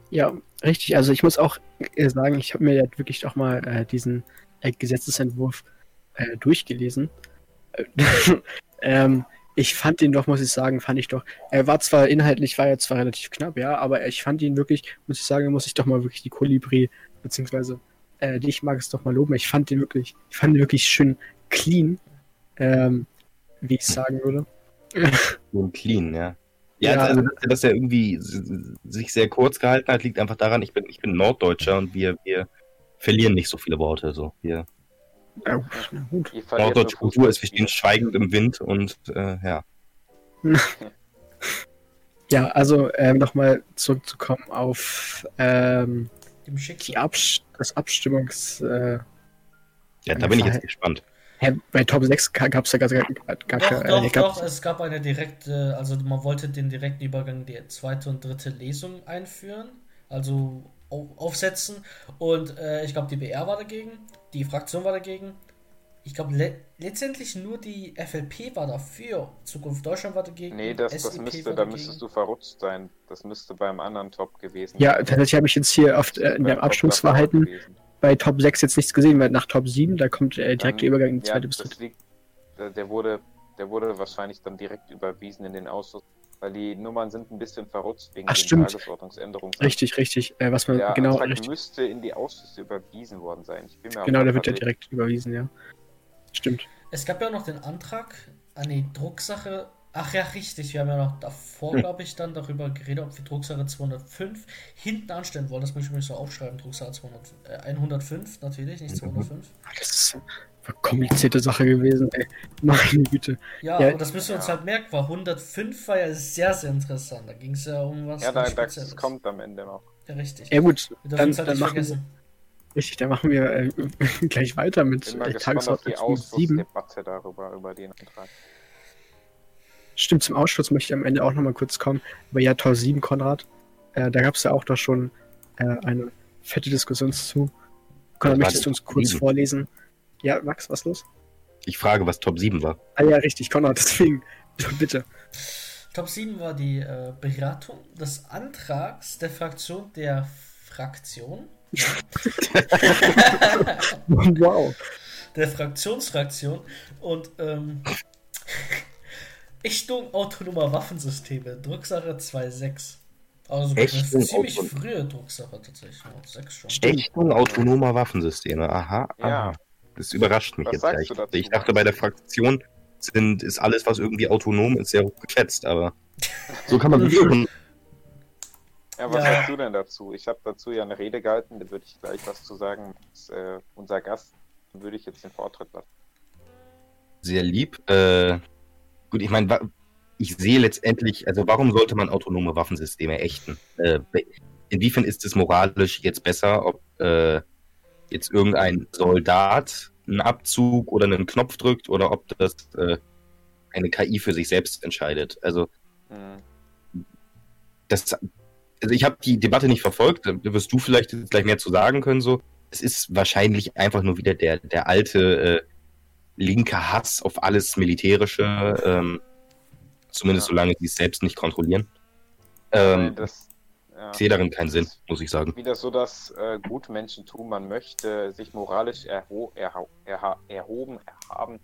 Ja, richtig. Also ich muss auch äh, sagen, ich habe mir ja wirklich auch mal äh, diesen äh, Gesetzesentwurf äh, durchgelesen. Äh, ähm, ich fand ihn doch, muss ich sagen, fand ich doch. Er war zwar inhaltlich, war er zwar relativ knapp, ja, aber ich fand ihn wirklich, muss ich sagen, muss ich doch mal wirklich die Kolibri, beziehungsweise äh, dich mag es doch mal loben. Ich fand den wirklich, ich fand ihn wirklich schön clean, ähm, wie ich sagen würde. Und clean, ja. Ja, Ja. also dass er, dass er irgendwie sich sehr kurz gehalten hat, liegt einfach daran, ich bin, ich bin Norddeutscher und wir, wir verlieren nicht so viele Worte. So. Wir, Ja, gut. Norddeutsche Kultur ist, wir stehen schweigend im Wind und äh, ja. Ja, also ähm, nochmal zurückzukommen auf ähm, das Abstimmungs. Äh, Ja, da bin ich jetzt gespannt. Hä, bei Top 6 gab es ja gar, gar, gar Doch, keine. doch, äh, doch, es gab eine direkte, also man wollte den direkten Übergang der zweite und dritte Lesung einführen, also au- aufsetzen. Und äh, ich glaube, die BR war dagegen, die Fraktion war dagegen. Ich glaube, le letztendlich nur die FLP war dafür. Zukunft Deutschland war dagegen. Nee, das, das müsste, da müsstest du verrutscht sein. Das müsste beim anderen Top gewesen Ja, sein. tatsächlich habe ich jetzt hier auf, äh, in dem davor gewesen. Bei Top 6 jetzt nichts gesehen, weil nach Top 7, da kommt äh, direkt der Dann- Übergang in die ja, zweite bis dritte. liegt, der, der wurde, der wurde wahrscheinlich dann direkt überwiesen in den Ausschuss, weil die Nummern sind ein bisschen verrutscht wegen Ach, den stimmt. Tagesordnungsänderungen. Richtig, richtig. Äh, was man Der genau, Antrag richtig, müsste in die Ausschüsse überwiesen worden sein. Ich bin mir genau, der wird ja direkt überwiesen, ja. Stimmt. Es gab ja auch noch den Antrag an die Drucksache. Ach ja, richtig. Wir haben ja noch davor, Hm. glaube ich, dann darüber geredet, ob wir Drucksache 205 hinten anstellen wollen. Das muss ich mir so aufschreiben. Drucksache 200, äh, 105 natürlich, nicht Mhm. 205. Das ist eine komplizierte Sache gewesen, ey. Meine Güte. Ja, Ja, und das müssen wir uns ja. halt merken, weil 105 war ja sehr, sehr interessant. Da ging es ja um was Ja, da, das kommt am Ende noch. Ja, richtig. Ja gut, wir dürfen dann, halt dann nicht machen wir, vergessen. richtig, dann machen wir äh, gleich weiter mit äh, Tagesordnung 7. Ausschussdebatte darüber, über den Antrag. Stimmt, zum Ausschuss möchte ich am Ende auch nochmal kurz kommen. Aber ja, Tor 7, Konrad, äh, da gab es ja auch doch schon äh, eine fette Diskussion zu. Konrad, möchtest du uns Top kurz 7? vorlesen? Ja, Max, was los? Ich frage, was Top 7 war. Ah ja, richtig, Konrad, deswegen, bitte. Top 7 war die äh, Beratung des Antrags der Fraktion der Fraktion. wow. Der Fraktionsfraktion und ähm, Ächtung autonomer Waffensysteme, Drucksache 2.6. Also das ist Ächtung ziemlich frühe Drucksache tatsächlich. 6 schon. Ächtung autonomer Waffensysteme. Aha. aha. Ja. Das überrascht mich Was jetzt gleich. Ich dachte, bei der Fraktion sind, ist alles, was irgendwie autonom ist, sehr hoch geschätzt, aber so kann man hören. Ja, was Ja. sagst du denn dazu? Ich habe dazu ja eine Rede gehalten, da würde ich gleich was zu sagen. Das, äh, unser Gast würde ich jetzt den Vortritt lassen. Sehr lieb. Äh, gut, ich meine, ich sehe letztendlich, also warum sollte man autonome Waffensysteme ächten? Äh, inwiefern ist es moralisch jetzt besser, ob äh, jetzt irgendein Soldat einen Abzug oder einen Knopf drückt oder ob das äh, eine KI für sich selbst entscheidet? Also Hm. das, also ich habe die Debatte nicht verfolgt, da wirst du vielleicht gleich mehr zu sagen können. So, es ist wahrscheinlich einfach nur wieder der der alte äh, linke Hass auf alles Militärische, ähm, zumindest Ja. solange sie es selbst nicht kontrollieren. Nein, Ähm, das, ja. ich sehe darin keinen Sinn, muss ich sagen. wieder so das äh, Gutmenschentum. Man möchte sich moralisch erho erho erha erhoben, erhaben.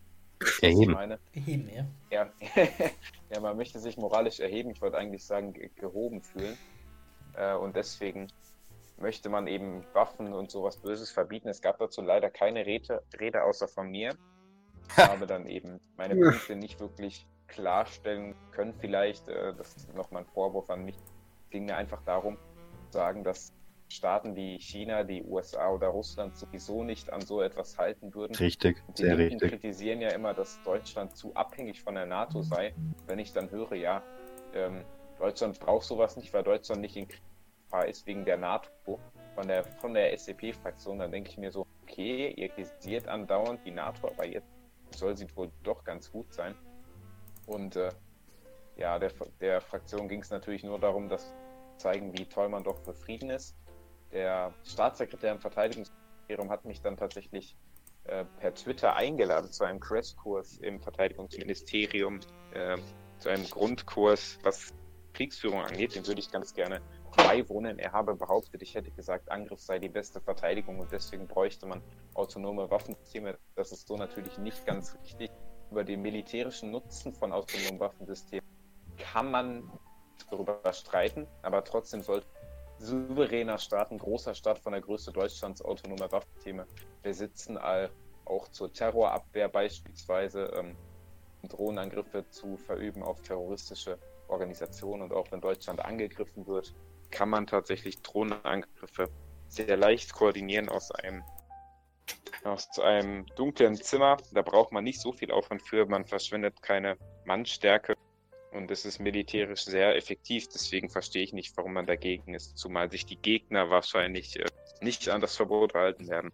Erheben. Ich meine? Heben, ja. Ja. ja, man möchte sich moralisch erheben. Ich wollte eigentlich sagen, ge gehoben fühlen. Äh, und deswegen möchte man eben Waffen und sowas Böses verbieten. Es gab dazu leider keine Rede, Rede außer von mir. Ich habe dann eben meine. Punkte nicht wirklich klarstellen können. Vielleicht, äh, das ist nochmal ein Vorwurf an mich. Es ging mir einfach darum, zu sagen, dass Staaten wie China, die USA oder Russland sowieso nicht an so etwas halten würden. Richtig, Die sehr Linken richtig. kritisieren ja immer, dass Deutschland zu abhängig von der NATO sei. Wenn ich dann höre, ja, ähm, Deutschland braucht sowas nicht, weil Deutschland nicht in Gefahr ist wegen der NATO, von der, von der SCP-Fraktion, dann denke ich mir so, okay, ihr kritisiert andauernd die NATO, aber jetzt soll sie wohl doch ganz gut sein. Und äh, ja, der, der Fraktion ging es natürlich nur darum, dass zeigen, wie toll man doch für Frieden ist. Der Staatssekretär im Verteidigungsministerium hat mich dann tatsächlich äh, per Twitter eingeladen zu einem Crashkurs im Verteidigungsministerium, äh, zu einem Grundkurs, was Kriegsführung angeht. Den würde ich ganz gerne beiwohnen. Er habe behauptet, ich hätte gesagt, Angriff sei die beste Verteidigung und deswegen bräuchte man autonome Waffensysteme. Das ist so natürlich nicht ganz richtig. Über den militärischen Nutzen von autonomen Waffensystemen kann man darüber streiten, aber trotzdem sollte souveräner Staat, ein großer Staat von der Größe Deutschlands autonome Waffensysteme besitzen, auch zur Terrorabwehr beispielsweise ähm, Drohnenangriffe zu verüben auf terroristische Organisationen. Und auch wenn Deutschland angegriffen wird, kann man tatsächlich Drohnenangriffe sehr leicht koordinieren aus einem aus einem dunklen Zimmer. Da braucht man nicht so viel Aufwand für, man verschwendet keine Mannstärke und es ist militärisch sehr effektiv. Deswegen verstehe ich nicht, warum man dagegen ist, zumal sich die Gegner wahrscheinlich äh, nicht an das Verbot halten werden.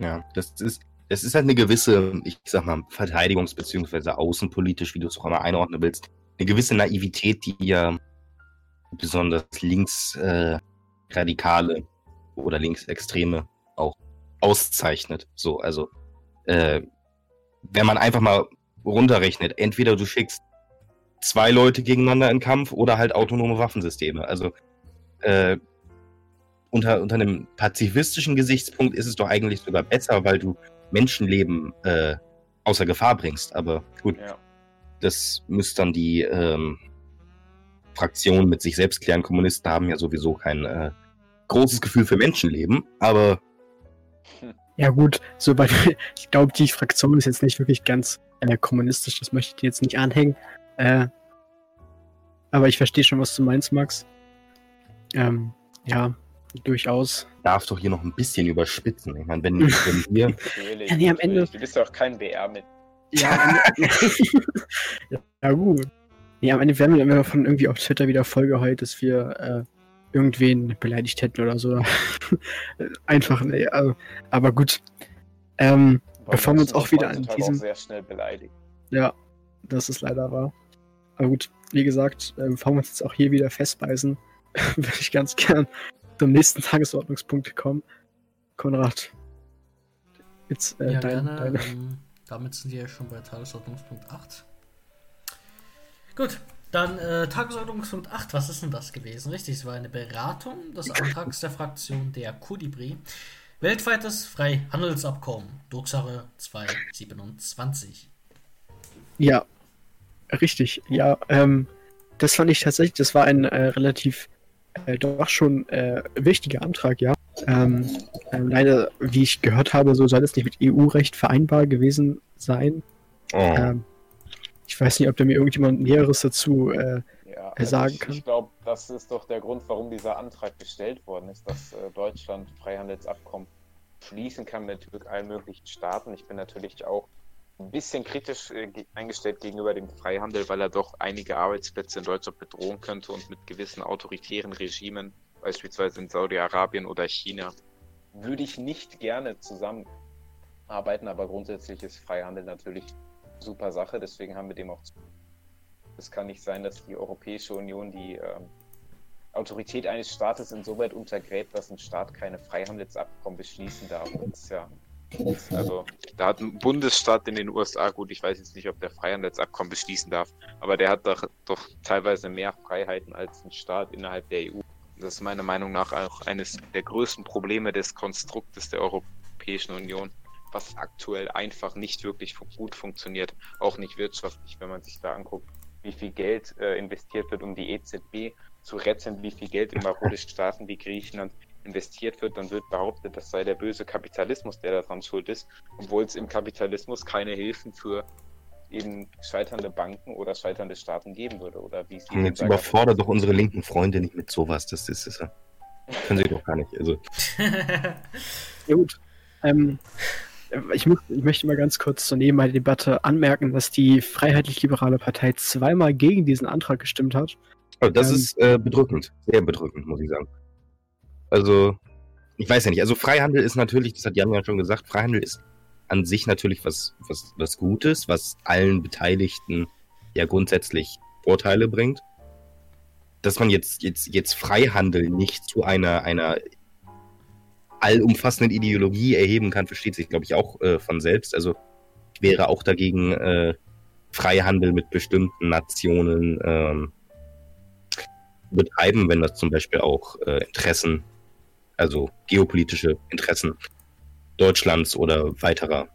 Ja, das ist, das ist halt eine gewisse, ich sag mal, Verteidigungs- bzw. außenpolitisch, wie du es auch immer einordnen willst, eine gewisse Naivität, die ja besonders linksradikale äh, oder linksextreme auch auszeichnet. So, also äh, wenn man einfach mal runterrechnet, entweder du schickst zwei Leute gegeneinander in Kampf oder halt autonome Waffensysteme. Also äh, unter, unter einem pazifistischen Gesichtspunkt ist es doch eigentlich sogar besser, weil du Menschenleben äh, außer Gefahr bringst. Aber gut, Ja. das müsste dann die ähm, Fraktion mit sich selbst klären. Kommunisten haben ja sowieso kein äh, großes Gefühl für Menschenleben, aber Ja gut, sobald ich glaube, die Fraktion ist jetzt nicht wirklich ganz äh, kommunistisch, das möchte ich dir jetzt nicht anhängen. Äh, aber ich verstehe schon, was du meinst, Max. Ähm, ja, durchaus. darf doch hier noch ein bisschen überspitzen. Ich meine, wenn, wenn wir Natürlich, Ja, nee, am Ende- natürlich. Du bist ja auch kein BR mit. Ja, ja gut. Nee, am Ende werden wir dann von irgendwie auf Twitter wieder vollgeheult, dass wir äh, irgendwen beleidigt hätten oder so. Einfach, nee, also, aber gut. Ähm, Bevor wir uns auch wieder an diesem- auch sehr schnell beleidigt. Ja, das ist leider wahr. Aber gut, wie gesagt, äh, bevor wir uns jetzt auch hier wieder festbeißen, würde ich ganz gern zum nächsten Tagesordnungspunkt kommen. Konrad, jetzt äh, ja, dein, gerne. deine. Ähm, damit sind wir ja schon bei Tagesordnungspunkt 8. Gut, Dann äh, Tagesordnungspunkt 8, was ist denn das gewesen? Richtig, es war eine Beratung des Antrags der Fraktion der Kudibri. Weltweites Freihandelsabkommen, Drucksache 227. Ja, richtig. Ja, ähm, das fand ich tatsächlich, das war ein äh, relativ äh, doch schon äh, wichtiger Antrag, ja. Ähm, ähm, leider, wie ich gehört habe, so soll es nicht mit EU-Recht vereinbar gewesen sein. Oh. Ähm, ich weiß nicht, ob da mir irgendjemand Näheres dazu äh, Ja, er sagen ich, kann. Ich glaube, das ist doch der Grund, warum dieser Antrag gestellt worden ist, dass äh, Deutschland Freihandelsabkommen schließen kann mit allen möglichen Staaten. Ich bin natürlich auch ein bisschen kritisch äh, ge- eingestellt gegenüber dem Freihandel, weil er doch einige Arbeitsplätze in Deutschland bedrohen könnte und mit gewissen autoritären Regimen, beispielsweise in Saudi-Arabien oder China, würde ich nicht gerne zusammenarbeiten, aber grundsätzlich ist Freihandel natürlich super Sache, deswegen haben wir dem auch zu es kann nicht sein, dass die Europäische Union die ähm, Autorität eines Staates insoweit untergräbt, dass ein Staat keine Freihandelsabkommen beschließen darf. Das ja, also da hat ein Bundesstaat in den USA, gut, ich weiß jetzt nicht, ob der Freihandelsabkommen beschließen darf, aber der hat doch, doch teilweise mehr Freiheiten als ein Staat innerhalb der EU. Das ist meiner Meinung nach auch eines der größten Probleme des Konstruktes der Europäischen Union, was aktuell einfach nicht wirklich gut funktioniert, auch nicht wirtschaftlich, wenn man sich da anguckt, wie viel Geld äh, investiert wird, um die EZB zu retten, wie viel Geld in marode Staaten wie Griechenland investiert wird, dann wird behauptet, das sei der böse Kapitalismus, der daran schuld ist, obwohl es im Kapitalismus keine Hilfen für eben scheiternde Banken oder scheiternde Staaten geben würde. Oder wie sie Jetzt überfordert doch unsere linken Freunde nicht mit sowas. Das ist, das können sie doch gar nicht. Also, Ja gut. Ähm, ich, muss, ich möchte mal ganz kurz zur Nebenbei-Debatte anmerken, dass die Freiheitlich-Liberale Partei zweimal gegen diesen Antrag gestimmt hat. also das Ähm. ist äh, bedrückend. Sehr bedrückend, muss ich sagen. Also, ich weiß ja nicht. Also, Freihandel ist natürlich, das hat Jan ja schon gesagt, Freihandel ist an sich natürlich was, was, was Gutes, was allen Beteiligten ja grundsätzlich Vorteile bringt. Dass man jetzt, jetzt, jetzt Freihandel nicht zu einer, einer allumfassenden Ideologie erheben kann, versteht sich, glaube ich, auch äh, von selbst. Also ich wäre auch dagegen, äh, Freihandel mit bestimmten Nationen ähm, betreiben, wenn das zum Beispiel auch äh, Interessen, also geopolitische Interessen Deutschlands oder weiterer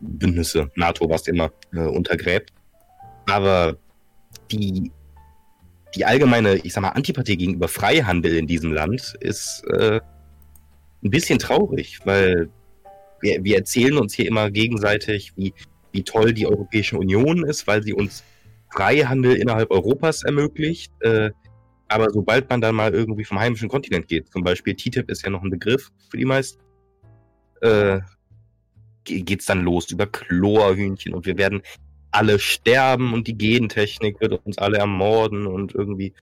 Bündnisse, NATO, was immer, äh, untergräbt. Aber die, die allgemeine, ich sag mal, Antipathie gegenüber Freihandel in diesem Land ist äh, ein bisschen traurig, weil wir, wir erzählen uns hier immer gegenseitig, wie, wie toll die Europäische Union ist, weil sie uns Freihandel innerhalb Europas ermöglicht. Äh, aber sobald man dann mal irgendwie vom heimischen Kontinent geht, zum Beispiel TTIP ist ja noch ein Begriff für die meisten, äh, ge- geht's dann los über Chlorhühnchen und wir werden alle sterben und die Gentechnik wird uns alle ermorden und irgendwie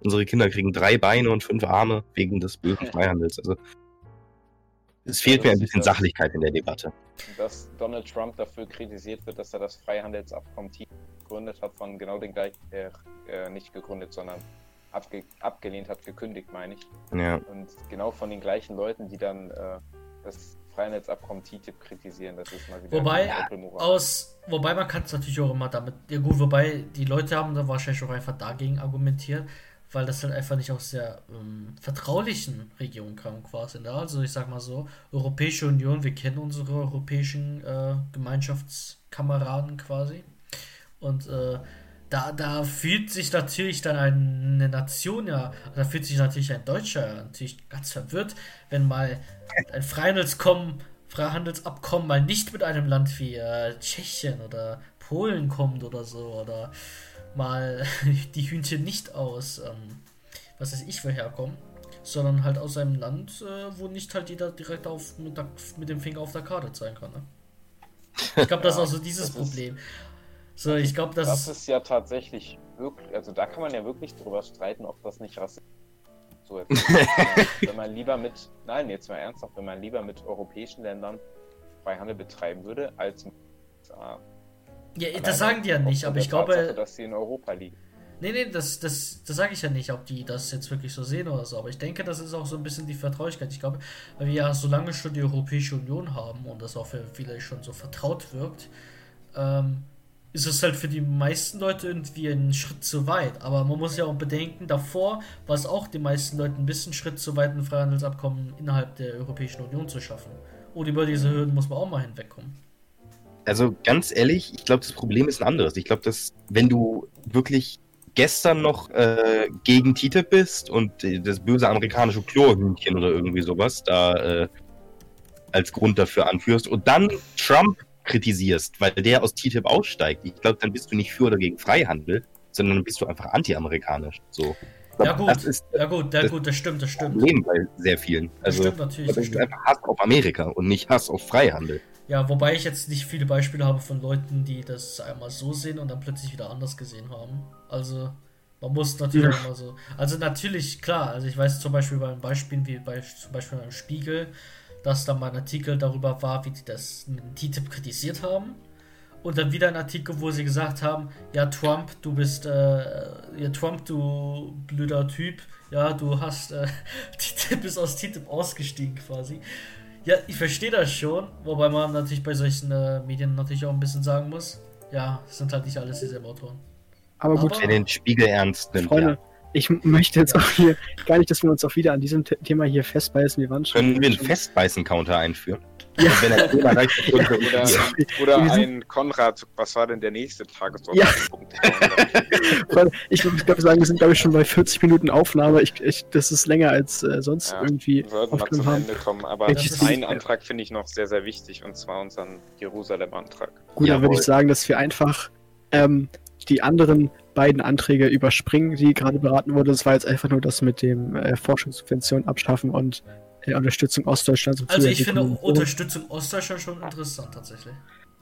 unsere Kinder kriegen drei Beine und fünf Arme wegen des bösen Freihandels. Also es fehlt mir ein bisschen Sachlichkeit in der Debatte. dass Donald Trump dafür kritisiert wird, dass er das Freihandelsabkommen TTIP gegründet hat, von genau den gleichen, äh, äh, nicht gegründet, sondern abge abgelehnt hat, gekündigt, meine ich. Ja. Und genau von den gleichen Leuten, die dann äh, das Freihandelsabkommen TTIP kritisieren, das ist mal wieder Wobei. Aus, wobei man kann es natürlich auch immer damit. Ja gut, wobei die Leute haben da wahrscheinlich auch einfach dagegen argumentiert, weil das halt einfach nicht aus der ähm, vertraulichen Region kam quasi. Ne? Also ich sag mal so, Europäische Union, wir kennen unsere europäischen äh, Gemeinschaftskameraden quasi. Und äh, da, da fühlt sich natürlich dann eine Nation ja, da fühlt sich natürlich ein Deutscher natürlich ganz verwirrt, wenn mal ein Freihandelskommen, Freihandelsabkommen mal nicht mit einem Land wie äh, Tschechien oder Polen kommt oder so oder mal die Hühnchen nicht aus, ähm, was weiß ich, woher kommen, sondern halt aus einem Land, äh, wo nicht halt jeder direkt auf, mit, der, mit dem Finger auf der Karte zeigen kann. Ne? Ich glaube, das ist auch so dieses das ist- Problem. So, ich glaube, das, Das ist ja tatsächlich wirklich, also da kann man ja wirklich drüber streiten, ob das nicht rassistisch ist. So jetzt, wenn man lieber mit, nein, jetzt mal ernsthaft, wenn man lieber mit europäischen Ländern Freihandel betreiben würde, als mit USA. Ja, Alleine das sagen die ja nicht, aber ich glaube, Tatsache, dass sie in Europa liegen. Nee, nee, das, das, das sage ich ja nicht, ob die das jetzt wirklich so sehen oder so. Aber ich denke, das ist auch so ein bisschen die Vertraulichkeit. Ich glaube, weil wir ja so lange schon die Europäische Union haben und das auch für viele schon so vertraut wirkt, ähm, ist es halt für die meisten Leute irgendwie ein Schritt zu weit. Aber man muss ja auch bedenken, davor war es auch den meisten Leuten ein bisschen Schritt zu weit, ein Freihandelsabkommen innerhalb der Europäischen Union zu schaffen. Und über diese Hürden muss man auch mal hinwegkommen. Also ganz ehrlich, ich glaube, das Problem ist ein anderes. Ich glaube, dass wenn du wirklich gestern noch äh, gegen TTIP bist und äh, das böse amerikanische Chlorhühnchen oder irgendwie sowas da äh, als Grund dafür anführst und dann Trump kritisierst, weil der aus TTIP aussteigt, ich glaube, dann bist du nicht für oder gegen Freihandel, sondern dann bist du einfach anti-amerikanisch. So. Glaub, ja gut, das ist ja gut, ja gut, das stimmt, das stimmt. Problem bei sehr vielen. Das Also stimmt natürlich. das Das ist einfach Hass auf Amerika und nicht Hass auf Freihandel. Ja, wobei ich jetzt nicht viele Beispiele habe von Leuten, die das einmal so sehen und dann plötzlich wieder anders gesehen haben. Also, man muss natürlich Ja. immer so. Also, natürlich, klar. Also, ich weiß zum Beispiel bei Beispielen wie bei zum Beispiel beim Spiegel, dass da mal ein Artikel darüber war, wie die das in TTIP kritisiert haben. Und dann wieder ein Artikel, wo sie gesagt haben: Ja, Trump, du bist, äh, ja, Trump, du blöder Typ. Ja, du hast, äh, TTIP ist aus TTIP ausgestiegen quasi. Ja, ich verstehe das schon, wobei man natürlich bei solchen äh, Medien natürlich auch ein bisschen sagen muss, ja, es sind halt nicht alles dieselben Autoren. Aber gut, Aber- Wer den Spiegel ernst nimmt, Freunde, ja. ich möchte jetzt auch hier gar nicht, dass wir uns auch wieder an diesem The Thema hier festbeißen. Wir waren schon. können wir einen Festbeißen-Counter einführen. Ja. Wenn er Thema wir Oder, oder Wir ein Konrad, was war denn der nächste Tagesordnungspunkt? Freunde, ich glaube, wir sagen, wir sind, glaube ich, schon bei 40 Minuten Aufnahme. Ich, ich, das ist länger als äh, sonst Ja, irgendwie Wir sollten mal aufgenommen zum haben. Ende kommen, aber einen Antrag finde ich noch sehr, sehr wichtig, und zwar unseren Jerusalem-Antrag. Gut, dann würde ich sagen, dass wir einfach ähm, die anderen beiden Anträge überspringen, die gerade beraten wurden. Das war jetzt einfach nur das mit dem äh, Forschungssubventionen abschaffen und äh, Unterstützung Ostdeutschlands. Also ich finde. Unterstützung Ostdeutschland schon interessant tatsächlich.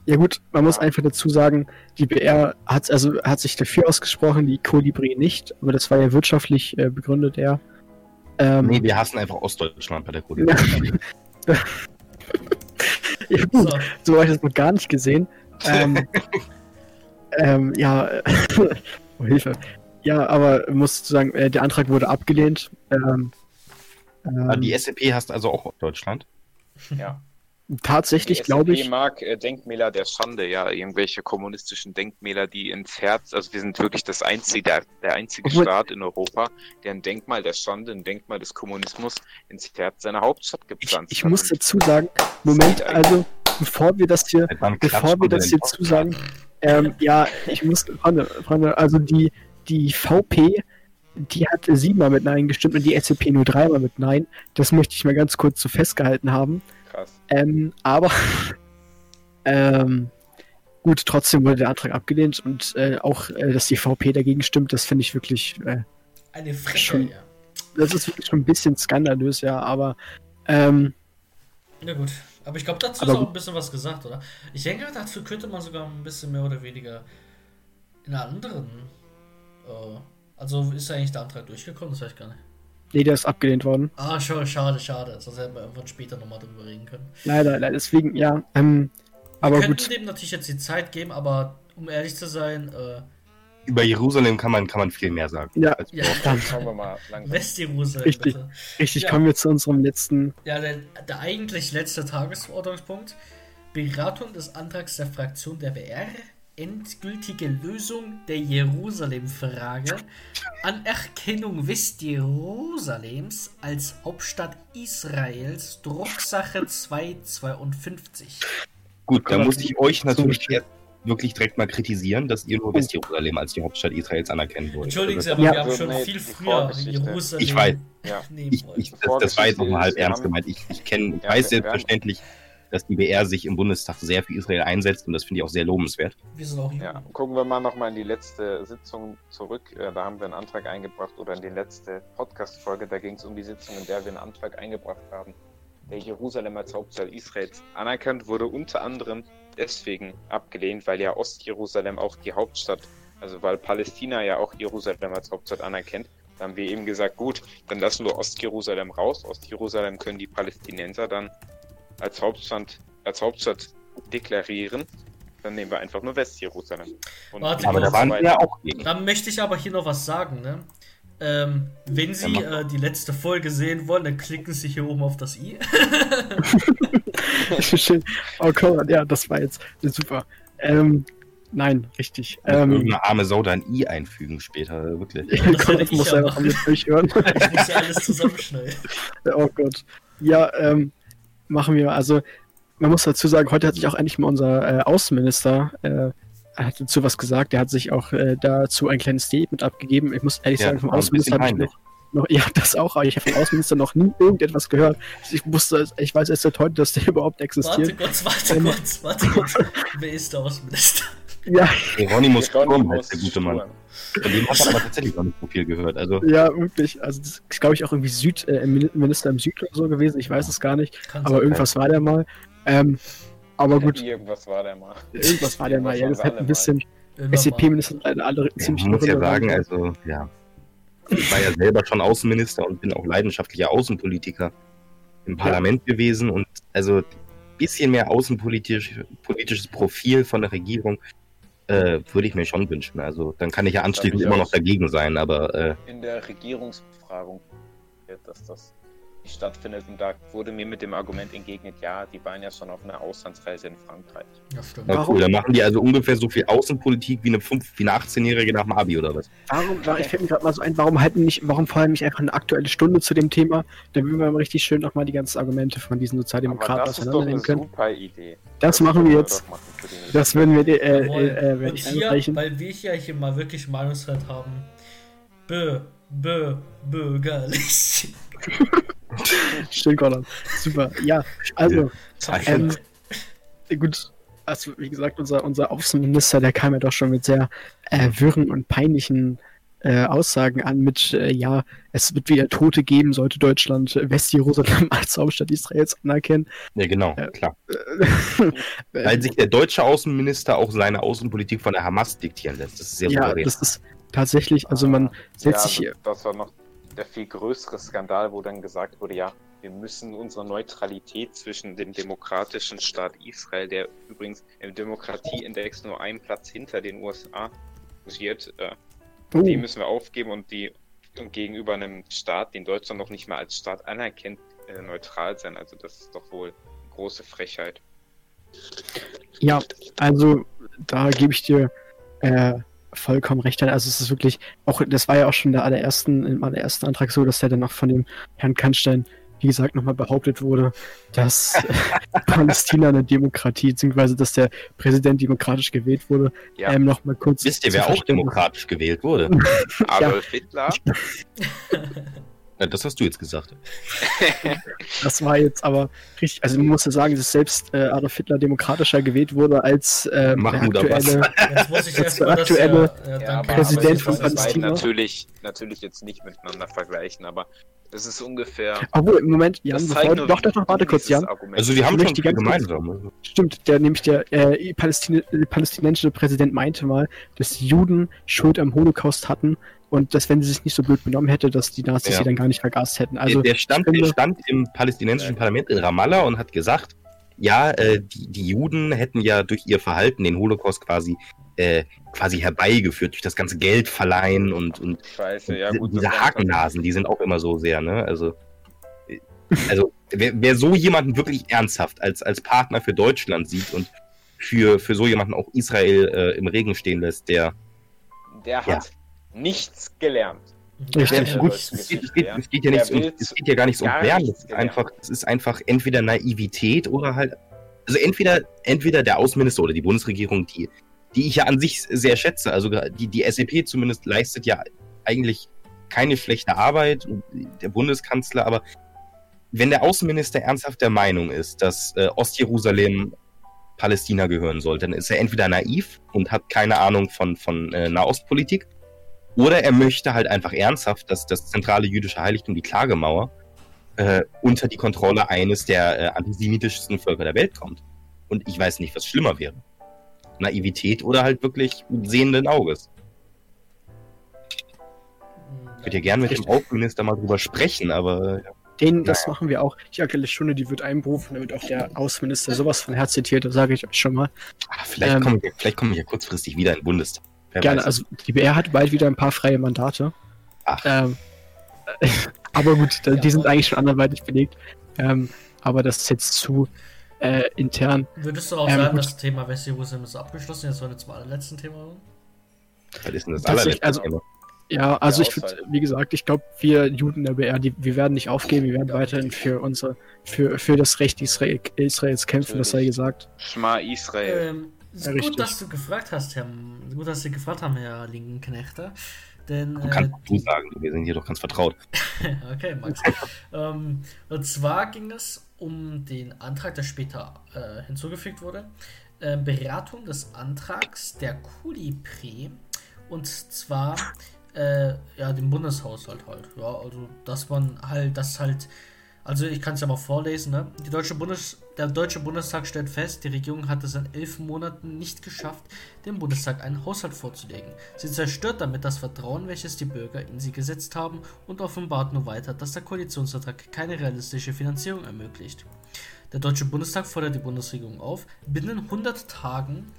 Ja gut, man muss einfach dazu sagen, die BR hat, also, hat sich dafür ausgesprochen, die Kolibri nicht, aber das war ja wirtschaftlich äh, begründet, ja. Ähm, Nee, wir hassen einfach Ostdeutschland bei der Kollege. ja. ja gut, So, so habe ich das noch gar nicht gesehen. Ähm, ähm, ja, oh, Hilfe. Ja, aber muss sagen, äh, der Antrag wurde abgelehnt. Ähm, ähm, Die SEP hasst also auch Deutschland. Ja. tatsächlich glaube SEP ich. mag äh, Denkmäler der Schande, ja, irgendwelche kommunistischen Denkmäler, die ins Herz, also wir sind wirklich das einzige, der, der einzige Obwohl- Staat in Europa, der ein Denkmal der Schande, ein Denkmal des Kommunismus ins Herz seiner Hauptstadt Ich, gepflanzt ich hat. muss Und dazu sagen, Moment, also bevor wir das hier Bevor wir das hier zusagen, ähm, ja, ich muss, Freunde, Freunde, also die, die VP, die hat siebenmal mit Nein gestimmt und die SCP nur dreimal mit Nein. Das möchte ich mal ganz kurz so festgehalten haben. Krass. Ähm, aber, ähm, gut, trotzdem wurde der Antrag abgelehnt und äh, auch, äh, dass die VP dagegen stimmt, das finde ich wirklich, äh, eine Frechheit, Schon. ja. das ist wirklich schon ein bisschen skandalös, ja, aber, ähm, Na gut, aber ich glaube, dazu Aber ist auch ein bisschen was gesagt, oder? Ich denke, dazu könnte man sogar ein bisschen mehr oder weniger in einer anderen. Also ist eigentlich der Antrag durchgekommen? Das weiß ich gar nicht. nee, der ist abgelehnt worden. Ah, schon, schade, schade. Sonst hätten wir irgendwann später nochmal drüber reden können. Leider, leider, deswegen, ja, ähm, Wir aber könnten gut. dem natürlich jetzt die Zeit geben, aber um ehrlich zu sein, äh, Über Jerusalem kann man, kann man viel mehr sagen. Ja, als Ja. Dann, Schauen wir mal langsam. Westjerusalem, Richtig. bitte. richtig, Ja. kommen wir zu unserem letzten Ja, der, der eigentlich letzte Tagesordnungspunkt. Beratung des Antrags der Fraktion der BR. Endgültige Lösung der Jerusalem-Frage. Anerkennung Westjerusalems als Hauptstadt Israels. Drucksache 252. Gut, da muss ich euch natürlich jetzt wirklich direkt mal kritisieren, dass ihr nur Westjerusalem als die Hauptstadt Israels anerkennen wollt. Entschuldigen Sie, Also, aber Ja. wir haben Also, schon viel früher. Jerusalem Ich weiß. Ja. ich, ich, das, das war jetzt noch mal halb ernst gemeint. Ich, ich kenne, ich Ja, weiß selbstverständlich, dass die BR sich im Bundestag sehr für Israel einsetzt und das finde ich auch sehr lobenswert. Wir sind auch Ja, Juden. gucken wir mal nochmal in die letzte Sitzung zurück. Äh, Da haben wir einen Antrag eingebracht oder in die letzte Podcast-Folge. Da ging es um die Sitzung, in der wir einen Antrag eingebracht haben, der Jerusalem als Hauptstadt Israels anerkannt wurde, unter anderem deswegen abgelehnt, weil ja Ostjerusalem auch die Hauptstadt, also weil Palästina ja auch Jerusalem als Hauptstadt anerkennt. Da haben wir eben gesagt, gut, dann lassen wir Ostjerusalem raus. Ostjerusalem können die Palästinenser dann als Hauptstadt, als Hauptstadt deklarieren. Dann nehmen wir einfach nur Westjerusalem. Warte Aber da waren wir ja auch gegen. Dann möchte ich aber hier noch was sagen, ne? Ähm, wenn Sie äh, die letzte Folge sehen wollen, dann klicken Sie hier oben auf das i. Schön. Oh Konrad, ja, das war jetzt super. Ähm, Nein, richtig. Ähm, irgendeine arme Sau da ein I einfügen später, wirklich. Ja, werde ich muss ja einfach machen. mit durchhören. Ich muss ja alles zusammenschneiden. oh Gott. Ja, ähm, machen wir. Also, man muss dazu sagen, heute hat sich auch endlich mal unser äh, Außenminister äh, hat dazu was gesagt. Der hat sich auch äh, dazu ein kleines Statement abgegeben. Ich muss ehrlich Ja, sagen, vom Außenminister habe ich noch, noch, ja, das auch, aber ich habe vom Außenminister noch nie irgendetwas gehört. Ich wusste, ich weiß erst seit heute, dass der überhaupt Warte existiert. kurz, warte Ähm, kurz, warte kurz. Wer ist der Außenminister? Ja, Hieronymus Sturm heißt der gute Mann. Von dem hat man aber tatsächlich noch nicht so viel gehört. Also, ja, wirklich. Also, das ist, glaube ich, auch irgendwie Süd, äh, Min- Minister im Süd oder so gewesen. Ich weiß es gar nicht. Kann Aber sein. irgendwas war der mal. Ähm, aber gut, Irgendwas war der mal. irgendwas war der mal. Ja, das hat waren ein bisschen. SCP-Minister sind leider alle ziemlich ich muss ja sagen, also, ja. Ich war ja selber schon Außenminister und bin auch leidenschaftlicher Außenpolitiker im Parlament gewesen und also ein bisschen mehr außenpolitisch, politisches Profil von der Regierung äh, würde ich mir schon wünschen. Also dann kann ich ja anschließend immer noch dagegen sein, aber äh, In der Regierungsbefragung, dass das stattfindet, und da wurde mir mit dem Argument entgegnet, ja, die waren ja schon auf einer Auslandsreise in Frankreich. Ja, stimmt. na Warum? cool, dann machen die also ungefähr so viel Außenpolitik wie eine, fünf- wie eine 18-Jährige nach dem Abi oder was? Warum, war- ich fällt mir gerade mal so ein, warum halten nicht, warum fordern nicht einfach eine aktuelle Stunde zu dem Thema? Dann würden wir mal richtig schön nochmal die ganzen Argumente von diesen Aber Sozialdemokraten das ist doch eine auseinandernehmen können. super Idee. Das machen wir jetzt. machen Das würden wir, äh, äh, äh, ich hier, einreichen. weil wir hier, hier mal wirklich Meinungsfreiheit haben. Bö, bö, bürgerlich. Schön, Gordon. Super. Ja, also, ähm, gut. Also, wie gesagt, unser, unser Außenminister, der kam ja doch schon mit sehr äh, wirren und peinlichen äh, Aussagen an mit, äh, ja, es wird wieder Tote geben, sollte Deutschland Westjerusalem als Hauptstadt Israels anerkennen. Ja, genau, Äh, klar. Äh, Weil sich der deutsche Außenminister auch seine Außenpolitik von der Hamas diktieren lässt. Das ist sehr ja, das ist tatsächlich, also man setzt sich ja, hier. Das war noch der viel größere Skandal, wo dann gesagt wurde, ja, wir müssen unsere Neutralität zwischen dem demokratischen Staat Israel, der übrigens im Demokratieindex nur einen Platz hinter den USA rangiert, äh, Oh, die müssen wir aufgeben und die und gegenüber einem Staat, den Deutschland noch nicht mal als Staat anerkennt, äh, neutral sein. Also das ist doch wohl große Frechheit. Ja, also da gebe ich dir äh, vollkommen recht. Also es ist wirklich, auch das war ja auch schon der allerersten, im allerersten Antrag so, dass der dann noch von dem Herrn Kannstein, wie gesagt, nochmal behauptet wurde, dass Palästina eine Demokratie, beziehungsweise dass der Präsident demokratisch gewählt wurde. Ja. Ähm, noch mal kurz. Wisst ihr, wer auch demokratisch gewählt wurde? Adolf Hitler, Ja, das hast du jetzt gesagt. Das war jetzt aber richtig, also man muss ja sagen, dass selbst äh, Adolf Hitler demokratischer gewählt wurde als äh, der Mahmoud Abbas. aktuelle. Jetzt muss ich Jetzt erstmal das aktuelle ja, ja, Ja, danke, aber Präsident aber von Palästina. Natürlich, natürlich jetzt nicht miteinander vergleichen, aber es ist ungefähr. Obwohl, im Moment, Jan, das bevor, doch, doch, doch, warte kurz, Jan. Argument Also wir haben schon möchte viel ganz kurz- gemeinsam. Stimmt, der nämlich der äh, Palästin äh, palästinensische Präsident meinte mal, dass die Juden Schuld am Holocaust hatten und dass wenn sie sich nicht so blöd benommen hätte, dass die Nazis Ja. sie dann gar nicht vergast hätten. Also der, der, stand, finde- der stand im palästinensischen Parlament in Ramallah und hat gesagt, ja, äh, die, die Juden hätten ja durch ihr Verhalten den Holocaust quasi, äh, quasi herbeigeführt, durch das ganze Geld verleihen und, und Scheiße, ja diese, gut. diese Hakennasen, die sind auch immer so sehr, ne? Also, also wer, wer so jemanden wirklich ernsthaft als, als Partner für Deutschland sieht und für, für so jemanden auch Israel äh, im Regen stehen lässt, der Der hat nichts gelernt. Richtig. Gut, es geht, es Geschichte, geht, ja. es geht ja nicht Der um, will es geht ja gar nicht um Lernen. nichts Es ist einfach, es ist einfach entweder Naivität oder halt, also entweder, entweder der Außenminister oder die Bundesregierung, die, die ich ja an sich sehr schätze. Also die, die SEP zumindest leistet ja eigentlich keine schlechte Arbeit, der Bundeskanzler, aber wenn der Außenminister ernsthaft der Meinung ist, dass äh, Ostjerusalem Palästina gehören soll, dann ist er entweder naiv und hat keine Ahnung von, von äh, Nahostpolitik, oder er möchte halt einfach ernsthaft, dass das zentrale jüdische Heiligtum, die Klagemauer, äh, unter die Kontrolle eines der äh, antisemitischsten Völker der Welt kommt. Und ich weiß nicht, was schlimmer wäre. Naivität oder halt wirklich sehenden Auges. Ich würde ja gerne mit dem Außenminister mal drüber sprechen, aber äh, den, das machen wir auch. Die aktuelle Stunde, die wird einberufen, da wird auch der Außenminister sowas von Herz zitiert, das sage ich euch schon mal. ah, vielleicht Ähm, komme ich, komme ich ja kurzfristig wieder in den Bundestag. Wer Gerne, weiß. also die BR hat bald wieder ein paar freie Mandate. Ach. Ähm, aber gut, die Ja, sind eigentlich schon anderweitig belegt. Ähm, aber das ist jetzt zu äh, intern. Würdest du auch Ähm, sagen, gut. das Thema Westjerusalem ist abgeschlossen? Jetzt wollen wir zum allerletzten Thema. kommen? Was ist denn das allerletzte also- Thema? Ja, also ich würde, wie gesagt, ich glaube, wir Juden der BR, die, wir werden nicht aufgeben, wir werden Ja, weiterhin für unsere, für, für das Recht Israel, Israels kämpfen, das sei gesagt. Schma Israel. Ähm, ist Ja, gut, richtig. dass du gefragt hast, Herr. Gut, dass Sie gefragt haben, Herr Linkenknechter. Denn. Du Äh, kannst du sagen, wir sind hier doch ganz vertraut. okay, Max. ähm, und zwar ging es um den Antrag, der später äh, hinzugefügt wurde. Äh, Beratung des Antrags der Kuli-Pre. Und zwar äh, ja, den Bundeshaushalt halt. Ja, also, dass man halt, das halt. Also, ich kann es ja mal vorlesen, ne? Deutsche der Deutsche Bundestag stellt fest, die Regierung hat es in elf Monaten nicht geschafft, dem Bundestag einen Haushalt vorzulegen. Sie zerstört damit das Vertrauen, welches die Bürger in sie gesetzt haben und offenbart nur weiter, dass der Koalitionsvertrag keine realistische Finanzierung ermöglicht. Der Deutsche Bundestag fordert die Bundesregierung auf, binnen 100 Tagen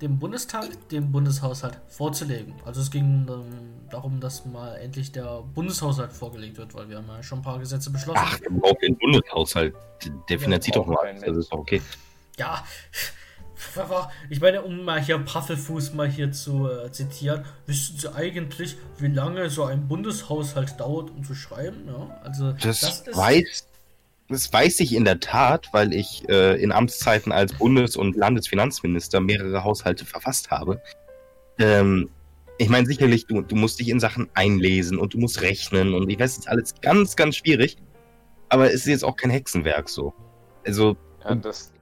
dem Bundestag den Bundeshaushalt vorzulegen. Also es ging ähm, darum, dass mal endlich der Bundeshaushalt vorgelegt wird, weil wir haben ja schon ein paar Gesetze beschlossen. Ach, wir brauchen den Bundeshaushalt. Der finanziert doch alles. Das ist doch okay. Ja, ich meine, um mal hier Paffelfuß mal hier zu äh, zitieren, wissen Sie eigentlich, wie lange so ein Bundeshaushalt dauert, um zu schreiben? Ja, also Das, weiß, das weiß ich in der Tat, weil ich äh, in Amtszeiten als Bundes- und Landesfinanzminister mehrere Haushalte verfasst habe. Ähm, ich meine, sicherlich, du, du musst dich in Sachen einlesen und du musst rechnen und ich weiß, es ist alles ganz, ganz schwierig. Aber es ist jetzt auch kein Hexenwerk so. Also, Ja, das,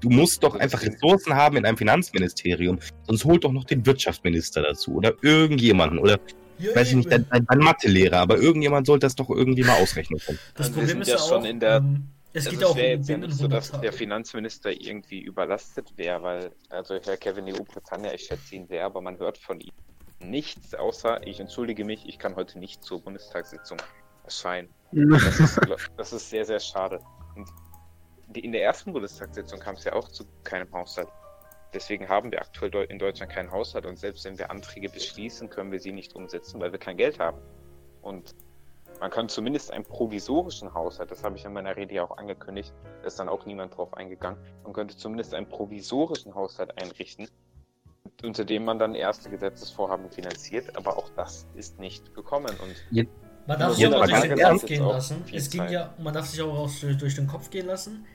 du musst doch einfach Ressourcen haben in einem Finanzministerium. Sonst holt doch noch den Wirtschaftsminister dazu oder irgendjemanden oder, ja, weiß ich nicht, dein, dein Mathelehrer. Aber irgendjemand sollte das doch irgendwie mal ausrechnen können. das wir Problem sind ist ja schon auch, in der- ähm, es also geht es auch wäre um jetzt ja nicht so, 100 dass der. Finanzminister irgendwie überlastet wäre, weil, also Herr Kevin EU Britannia, ich schätze ihn sehr, aber man hört von ihm nichts, außer, ich entschuldige mich, ich kann heute nicht zur Bundestagssitzung erscheinen. Das ist, das ist sehr, sehr schade. Und die, in der ersten Bundestagssitzung kam es ja auch zu keinem Haushalt. Deswegen haben wir aktuell in Deutschland keinen Haushalt und selbst wenn wir Anträge beschließen, können wir sie nicht umsetzen, weil wir kein Geld haben. Und man kann zumindest einen provisorischen Haushalt, das habe ich in meiner Rede ja auch angekündigt, da ist dann auch niemand drauf eingegangen, man könnte zumindest einen provisorischen Haushalt einrichten, unter dem man dann erste Gesetzesvorhaben finanziert, aber auch das ist nicht gekommen. Und Man darf sich aber durch den Kopf gehen auch lassen. Es ging Zeit. ja, man darf sich aber auch durch den Kopf gehen lassen.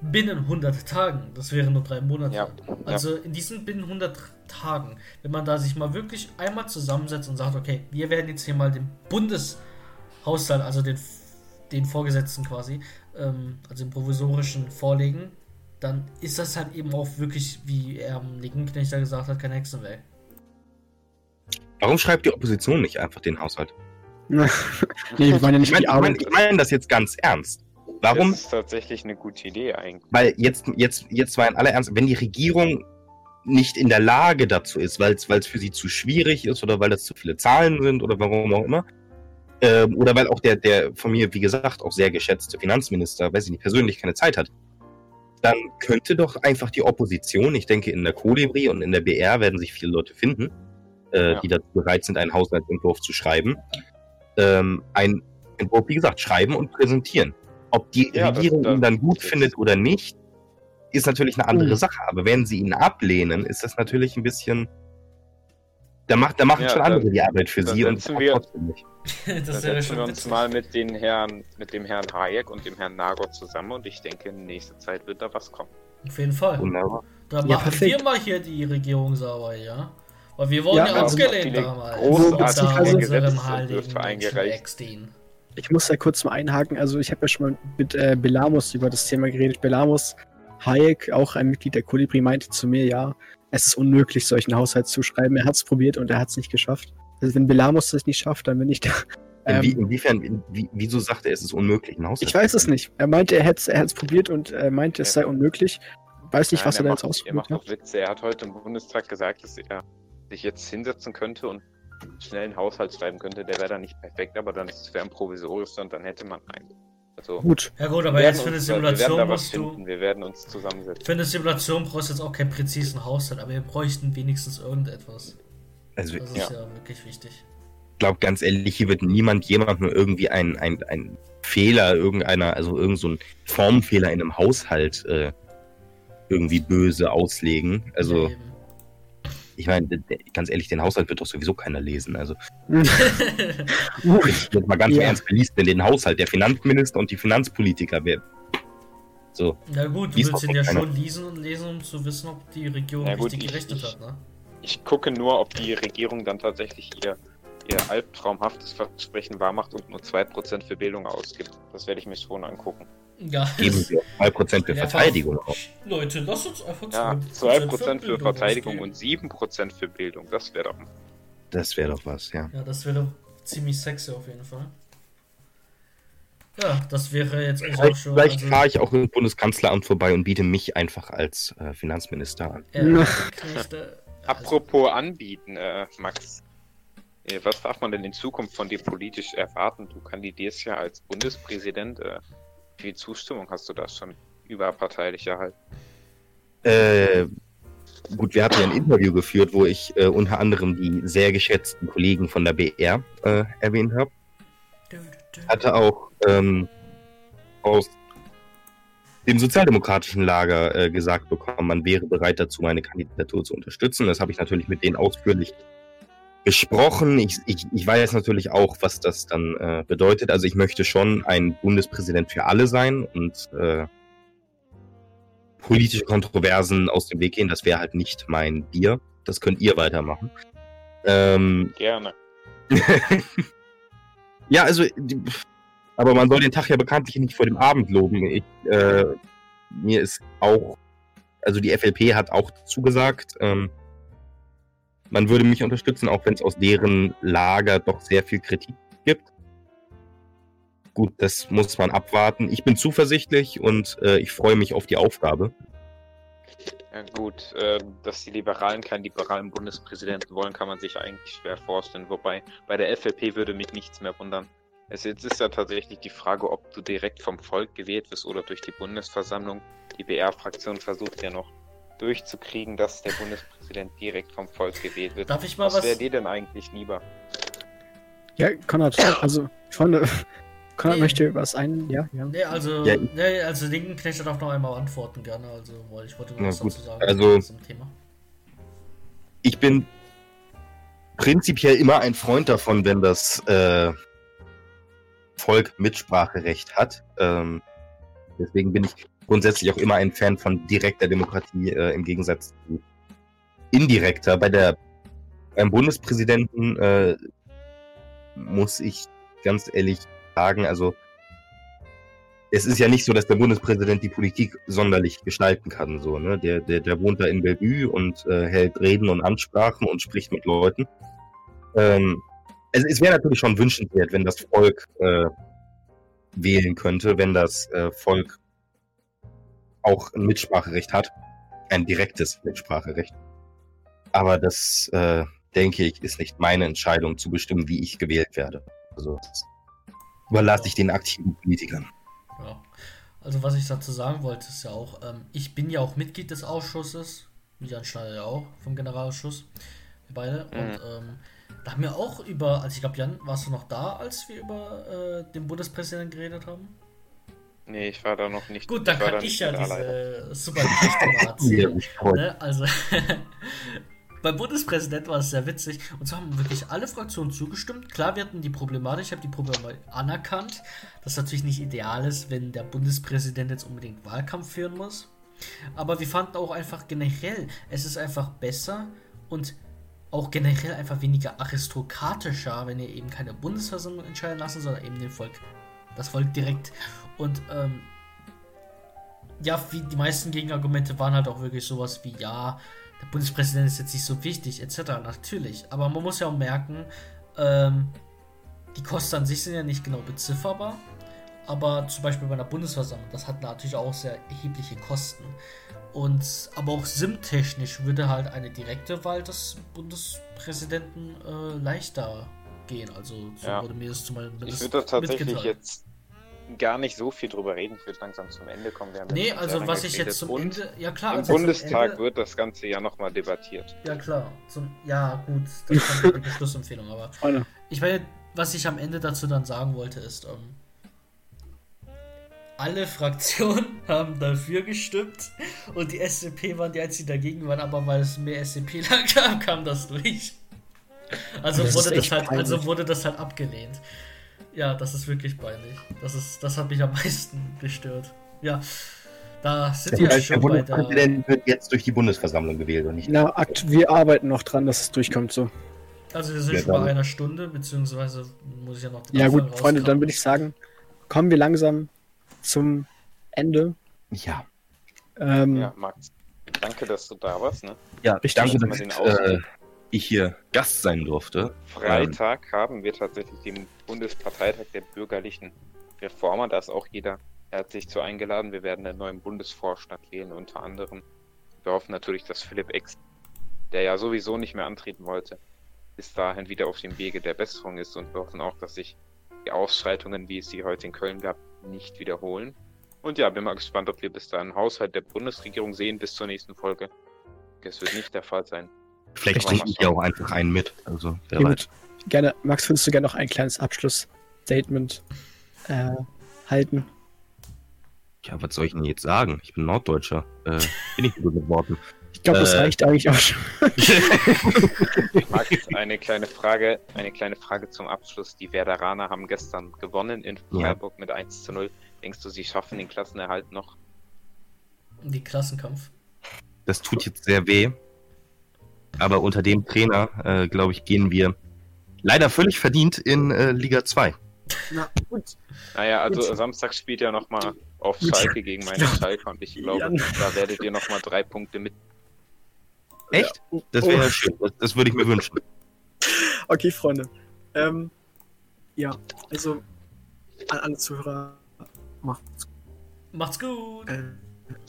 Binnen 100 Tagen, das wären nur drei Monate. Ja, Also in diesen binnen 100 Tagen, wenn man da sich mal wirklich einmal zusammensetzt und sagt, okay, wir werden jetzt hier mal den Bundeshaushalt, also den, den Vorgesetzten quasi, ähm, also den provisorischen vorlegen, dann ist das halt eben auch wirklich, wie er am Linkenknecht da gesagt hat, kein Hexenwerk. Warum schreibt die Opposition nicht einfach den Haushalt? nee, wir waren ja nicht Ich meine die ich mein, Arbeit. ich mein das jetzt ganz ernst. Warum? Das ist tatsächlich eine gute Idee eigentlich. Weil jetzt, jetzt, jetzt war in aller Ernst, wenn die Regierung nicht in der Lage dazu ist, weil es für sie zu schwierig ist oder weil das zu viele Zahlen sind oder warum auch immer, ähm, oder weil auch der, der von mir, wie gesagt, auch sehr geschätzte Finanzminister, weiß ich nicht, persönlich keine Zeit hat, dann könnte doch einfach die Opposition, ich denke in der Kolibri und in der BR werden sich viele Leute finden, äh, Ja. die dazu bereit sind, einen Haushaltsentwurf zu schreiben, ähm, einen Entwurf, wie gesagt, schreiben und präsentieren. Ob die Ja, das- Regierung das- ihn dann gut das- findet oder nicht, ist natürlich eine andere Mhm. Sache. Aber wenn sie ihn ablehnen, ist das natürlich ein bisschen. Da, macht, da machen Ja, schon dann- andere die Arbeit für dann sie und wir- trotzdem nicht. Da das setzen wir uns mal mit den Herrn, mit dem Herrn Hayek und dem Herrn Nagor zusammen und ich denke, in nächster Zeit wird da was kommen. Auf jeden Fall. Wunderbar. Da Ja, machen perfekt. wir mal hier die Regierung sauber, ja? Weil wir wurden Ja, ja, also abgelehnt viele damals. großartige heiligen eingereicht. Ich muss da kurz mal einhaken. Also ich habe ja schon mal mit äh, Belamus über das Thema geredet. Belamus Hayek, auch ein Mitglied der Kolibri, meinte zu mir, ja, es ist unmöglich, solchen Haushalt zu schreiben. Er hat es probiert und er hat es nicht geschafft. Also wenn Belamus das nicht schafft, dann bin ich da. Inwie, Ähm, inwiefern, in, wie, wieso sagt er, es ist unmöglich, einen Haushalt ich weiß es nicht. Er meinte, er hätte es er probiert und er meinte, es sei unmöglich. Weiß nicht, Nein, was er da jetzt macht, er ausprobiert macht hat. auch Witze. Er hat heute im Bundestag gesagt, dass er sich jetzt hinsetzen könnte und schnell einen Haushalt schreiben könnte. Der wäre dann nicht perfekt, aber dann wäre ein provisorisch und dann hätte man einen. Also, Gut. Ja gut, aber jetzt für eine uns werden Simulation da was musst du... finden. Wir werden uns zusammensetzen. Für eine Simulation brauchst du jetzt auch keinen präzisen Haushalt, aber wir bräuchten wenigstens irgendetwas. Also, Das ist Ja. ja, wirklich wichtig. glaube ganz ehrlich, hier wird niemand jemandem irgendwie ein, ein, ein Fehler irgendeiner, also irgend so ein Formfehler in einem Haushalt äh, irgendwie böse auslegen. Also, Ja. Ich meine, ganz ehrlich, den Haushalt wird doch sowieso keiner lesen. Also, jetzt mal ganz Ja. ernst, wer liest denn den Haushalt? Der Finanzminister und die Finanzpolitiker. Wer, so, Na gut, du willst ihn ja keiner. schon lesen und lesen, um zu wissen, ob die Regierung gut, richtig ich- gerechnet ich- hat, ne? Ich gucke nur, ob die Regierung dann tatsächlich ihr, ihr albtraumhaftes Versprechen wahrmacht und nur 2% für Bildung ausgibt. Das werde ich mir schon angucken. Ja. geben wir 2% für Ja, Verteidigung auf. Leute, lasst uns einfach Ja, 2% 2% für Bildung Verteidigung ausgeben. und 7% für Bildung. Das wäre doch. Das wäre doch was, ja. Ja, das wäre doch ziemlich sexy auf jeden Fall. Ja, das wäre jetzt eigentlich auch Vielleicht, schon. vielleicht also, fahre ich auch im Bundeskanzleramt vorbei und biete mich einfach als äh, Finanzminister an. äh, Knechte, also, Apropos anbieten, äh, Max. Äh, Was darf man denn in Zukunft von dir politisch erwarten? Du kandidierst ja als Bundespräsident. Äh, wie viel Zustimmung hast du da schon überparteilich erhalten? Äh, gut, wir hatten ja ein Interview geführt, wo ich äh, unter anderem die sehr geschätzten Kollegen von der BR äh, erwähnt habe. Hatte auch ähm, aus dem sozialdemokratischen Lager äh, gesagt bekommen, man wäre bereit dazu, meine Kandidatur zu unterstützen. Das habe ich natürlich mit denen ausführlich besprochen. Ich, ich, ich weiß natürlich auch, was das dann äh, bedeutet. Also ich möchte schon ein Bundespräsident für alle sein und äh, politische Kontroversen aus dem Weg gehen. Das wäre halt nicht mein Bier. Das könnt ihr weitermachen. Ähm, Gerne. ja, also, aber man soll den Tag ja bekanntlich nicht vor dem Abend loben. Ich, äh, mir ist auch, also die FLP hat auch zugesagt, ähm, man würde mich unterstützen, auch wenn es aus deren Lager doch sehr viel Kritik gibt. Gut, das muss man abwarten. Ich bin zuversichtlich und äh, ich freue mich auf die Aufgabe. Ja, gut, äh, dass die Liberalen keinen liberalen Bundespräsidenten wollen, kann man sich eigentlich schwer vorstellen. Wobei bei der FLP würde mich nichts mehr wundern. Es ist ja tatsächlich die Frage, ob du direkt vom Volk gewählt wirst oder durch die Bundesversammlung. Die BR-Fraktion versucht ja noch durchzukriegen, dass der Bundespräsident direkt vom Volk gewählt wird. Darf ich mal Was was. wäre dir denn eigentlich lieber? ja, Konrad, also, Freunde, Konrad Nee. möchte das ein, ja, ja. Nee, also, Ja. nee, also Linkenknecht darf noch einmal antworten gerne, also weil ich wollte noch Na was gut, dazu sagen. also- zum Thema. ich bin prinzipiell immer ein Freund davon, wenn das äh, Volk Mitspracherecht hat. Ähm, deswegen bin ich grundsätzlich auch immer ein Fan von direkter Demokratie äh, im Gegensatz zu indirekter. Bei der beim Bundespräsidenten äh, muss ich ganz ehrlich sagen, also es ist ja nicht so, dass der Bundespräsident die Politik sonderlich gestalten kann. So, ne? der, der, der wohnt da in Bellevue und äh, hält Reden und Ansprachen und spricht mit Leuten. Ähm, es es wäre natürlich schon wünschenswert, wenn das Volk äh, wählen könnte, wenn das äh, Volk auch ein Mitspracherecht hat. Ein direktes Mitspracherecht. Aber das, äh, denke ich, ist nicht meine Entscheidung zu bestimmen, wie ich gewählt werde. Also das überlasse ich den aktiven Politikern. Ja. Also was ich dazu sagen wollte, ist ja auch, ähm, ich bin ja auch Mitglied des Ausschusses, wie Jan Schneider ja auch, vom Generalausschuss, wir beide. Und ähm, da haben wir auch über, also ich glaube, Jan, warst du noch da, als wir über äh, den Bundespräsidenten geredet haben? Nee, ich war da noch nicht. Gut, dann kann da ich ja da, leider. diese super Geschichte mal erzählen. Ne? Also, beim Bundespräsident war es sehr witzig. Und zwar haben wirklich alle Fraktionen zugestimmt. Klar, wir hatten die Problematik, ich habe die Problematik anerkannt, dass natürlich nicht ideal ist, wenn der Bundespräsident jetzt unbedingt Wahlkampf führen muss. Aber wir fanden auch einfach generell, es ist einfach besser und auch generell einfach weniger aristokratischer, wenn ihr eben keine Bundesversammlung entscheiden lassen, sondern eben den Volk, das Volk direkt. Und ähm, ja, wie die meisten Gegenargumente waren halt auch wirklich sowas wie, ja, der Bundespräsident ist jetzt nicht so wichtig, etc. Natürlich. Aber man muss ja auch merken, ähm, die Kosten an sich sind ja nicht genau bezifferbar. Aber zum Beispiel bei einer Bundesversammlung, das hat natürlich auch sehr erhebliche Kosten. Und aber auch SIM-technisch würde halt eine direkte Wahl des Bundespräsidenten äh, leichter gehen. Also so Ja. wurde mir das zumindest Ich würde da tatsächlich mitgeteilt. jetzt gar nicht so viel drüber reden. Ich würde langsam zum Ende kommen. Wir haben Nee, also was ich geredet. jetzt zum Und Ende. Ja klar, Im also Bundestag Ende, wird das Ganze ja nochmal debattiert. Ja klar. Zum, ja gut, das kommt mit der Beschlussempfehlung, aber ich meine, was ich am Ende dazu dann sagen wollte, ist, ähm, alle Fraktionen haben dafür gestimmt und die SDP waren die einzigen, die dagegen waren, aber weil es mehr SDP-Ler gab, kam das durch. Also Das ist wurde das halt, also wurde das halt abgelehnt. Ja, das ist wirklich peinlich. Das ist, das hat mich am meisten gestört. Ja, da sind Das wir heißt, der schon bei der. Bundespräsident wird jetzt durch die Bundesversammlung gewählt und nicht. Na, akt wir arbeiten noch dran, dass es durchkommt so. Also wir sind Ja, schon bei einer Stunde, beziehungsweise muss ich ja noch den Ja gut, Anfang Freunde, dann würde ich sagen, kommen wir langsam zum Ende. Ja. Ähm, Ja, Max, danke, dass du da warst. Ne? Ja, Richtig. danke, dass den äh. Ich hier Gast sein durfte. Freitag haben wir tatsächlich den Bundesparteitag der bürgerlichen Reformer. Da ist auch jeder herzlich zu eingeladen. Wir werden einen neuen Bundesvorstand wählen, unter anderem. Wir hoffen natürlich, dass Philipp Ex, der ja sowieso nicht mehr antreten wollte, bis dahin wieder auf dem Wege der Besserung ist. Und wir hoffen auch, dass sich die Ausschreitungen, wie es sie heute in Köln gab, nicht wiederholen. Und ja, bin mal gespannt, ob wir bis dahin Haushalt der Bundesregierung sehen bis zur nächsten Folge. Das wird nicht der Fall sein. Vielleicht bringe ich ja auch einfach einen mit. Also, wer ja, weiß. Gerne, Max, würdest du gerne noch ein kleines Abschlussstatement äh, halten? Ja, was soll ich denn jetzt sagen? Ich bin Norddeutscher. Äh, bin ich so gut mit Worten. Ich glaube, das Äh. reicht eigentlich auch schon. Max, eine kleine Frage, eine kleine Frage zum Abschluss. Die Werderaner haben gestern gewonnen in Ja. Freiburg mit 1 zu 0. Denkst du, sie schaffen den Klassenerhalt noch? Die Klassenkampf. Das tut jetzt sehr weh. Aber unter dem Trainer, äh, glaube ich, gehen wir leider völlig verdient in äh, Liga 2. Na gut. Naja, also Gut. Samstag spielt ja nochmal auf Gut. Schalke gegen meine Ja. Schalke und ich glaube, Jan. da werdet ihr nochmal drei Punkte mit. Echt? Ja. Das wäre ja schön. Das, das würde ich mir wünschen. Okay, Freunde. Ähm, ja, also an alle Zuhörer, macht's Macht's gut. äh,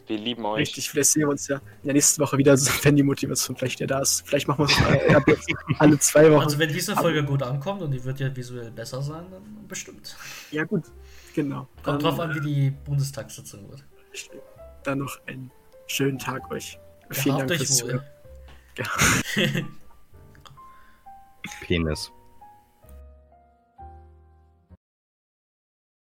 Wir lieben euch. richtig. Vielleicht sehen wir uns ja in der nächsten Woche wieder, wenn die Motivation vielleicht wieder da ist. Vielleicht machen wir es äh, jetzt alle zwei Wochen. Also wenn diese Folge gut ankommt und die wird ja visuell besser sein, dann bestimmt. ja, gut. Genau. Kommt Dann, drauf an, wie die Bundestagssitzung wird. äh, Dann noch einen schönen Tag euch. Vielen Gehabt Dank euch fürs wohl. Zuhören. Penis.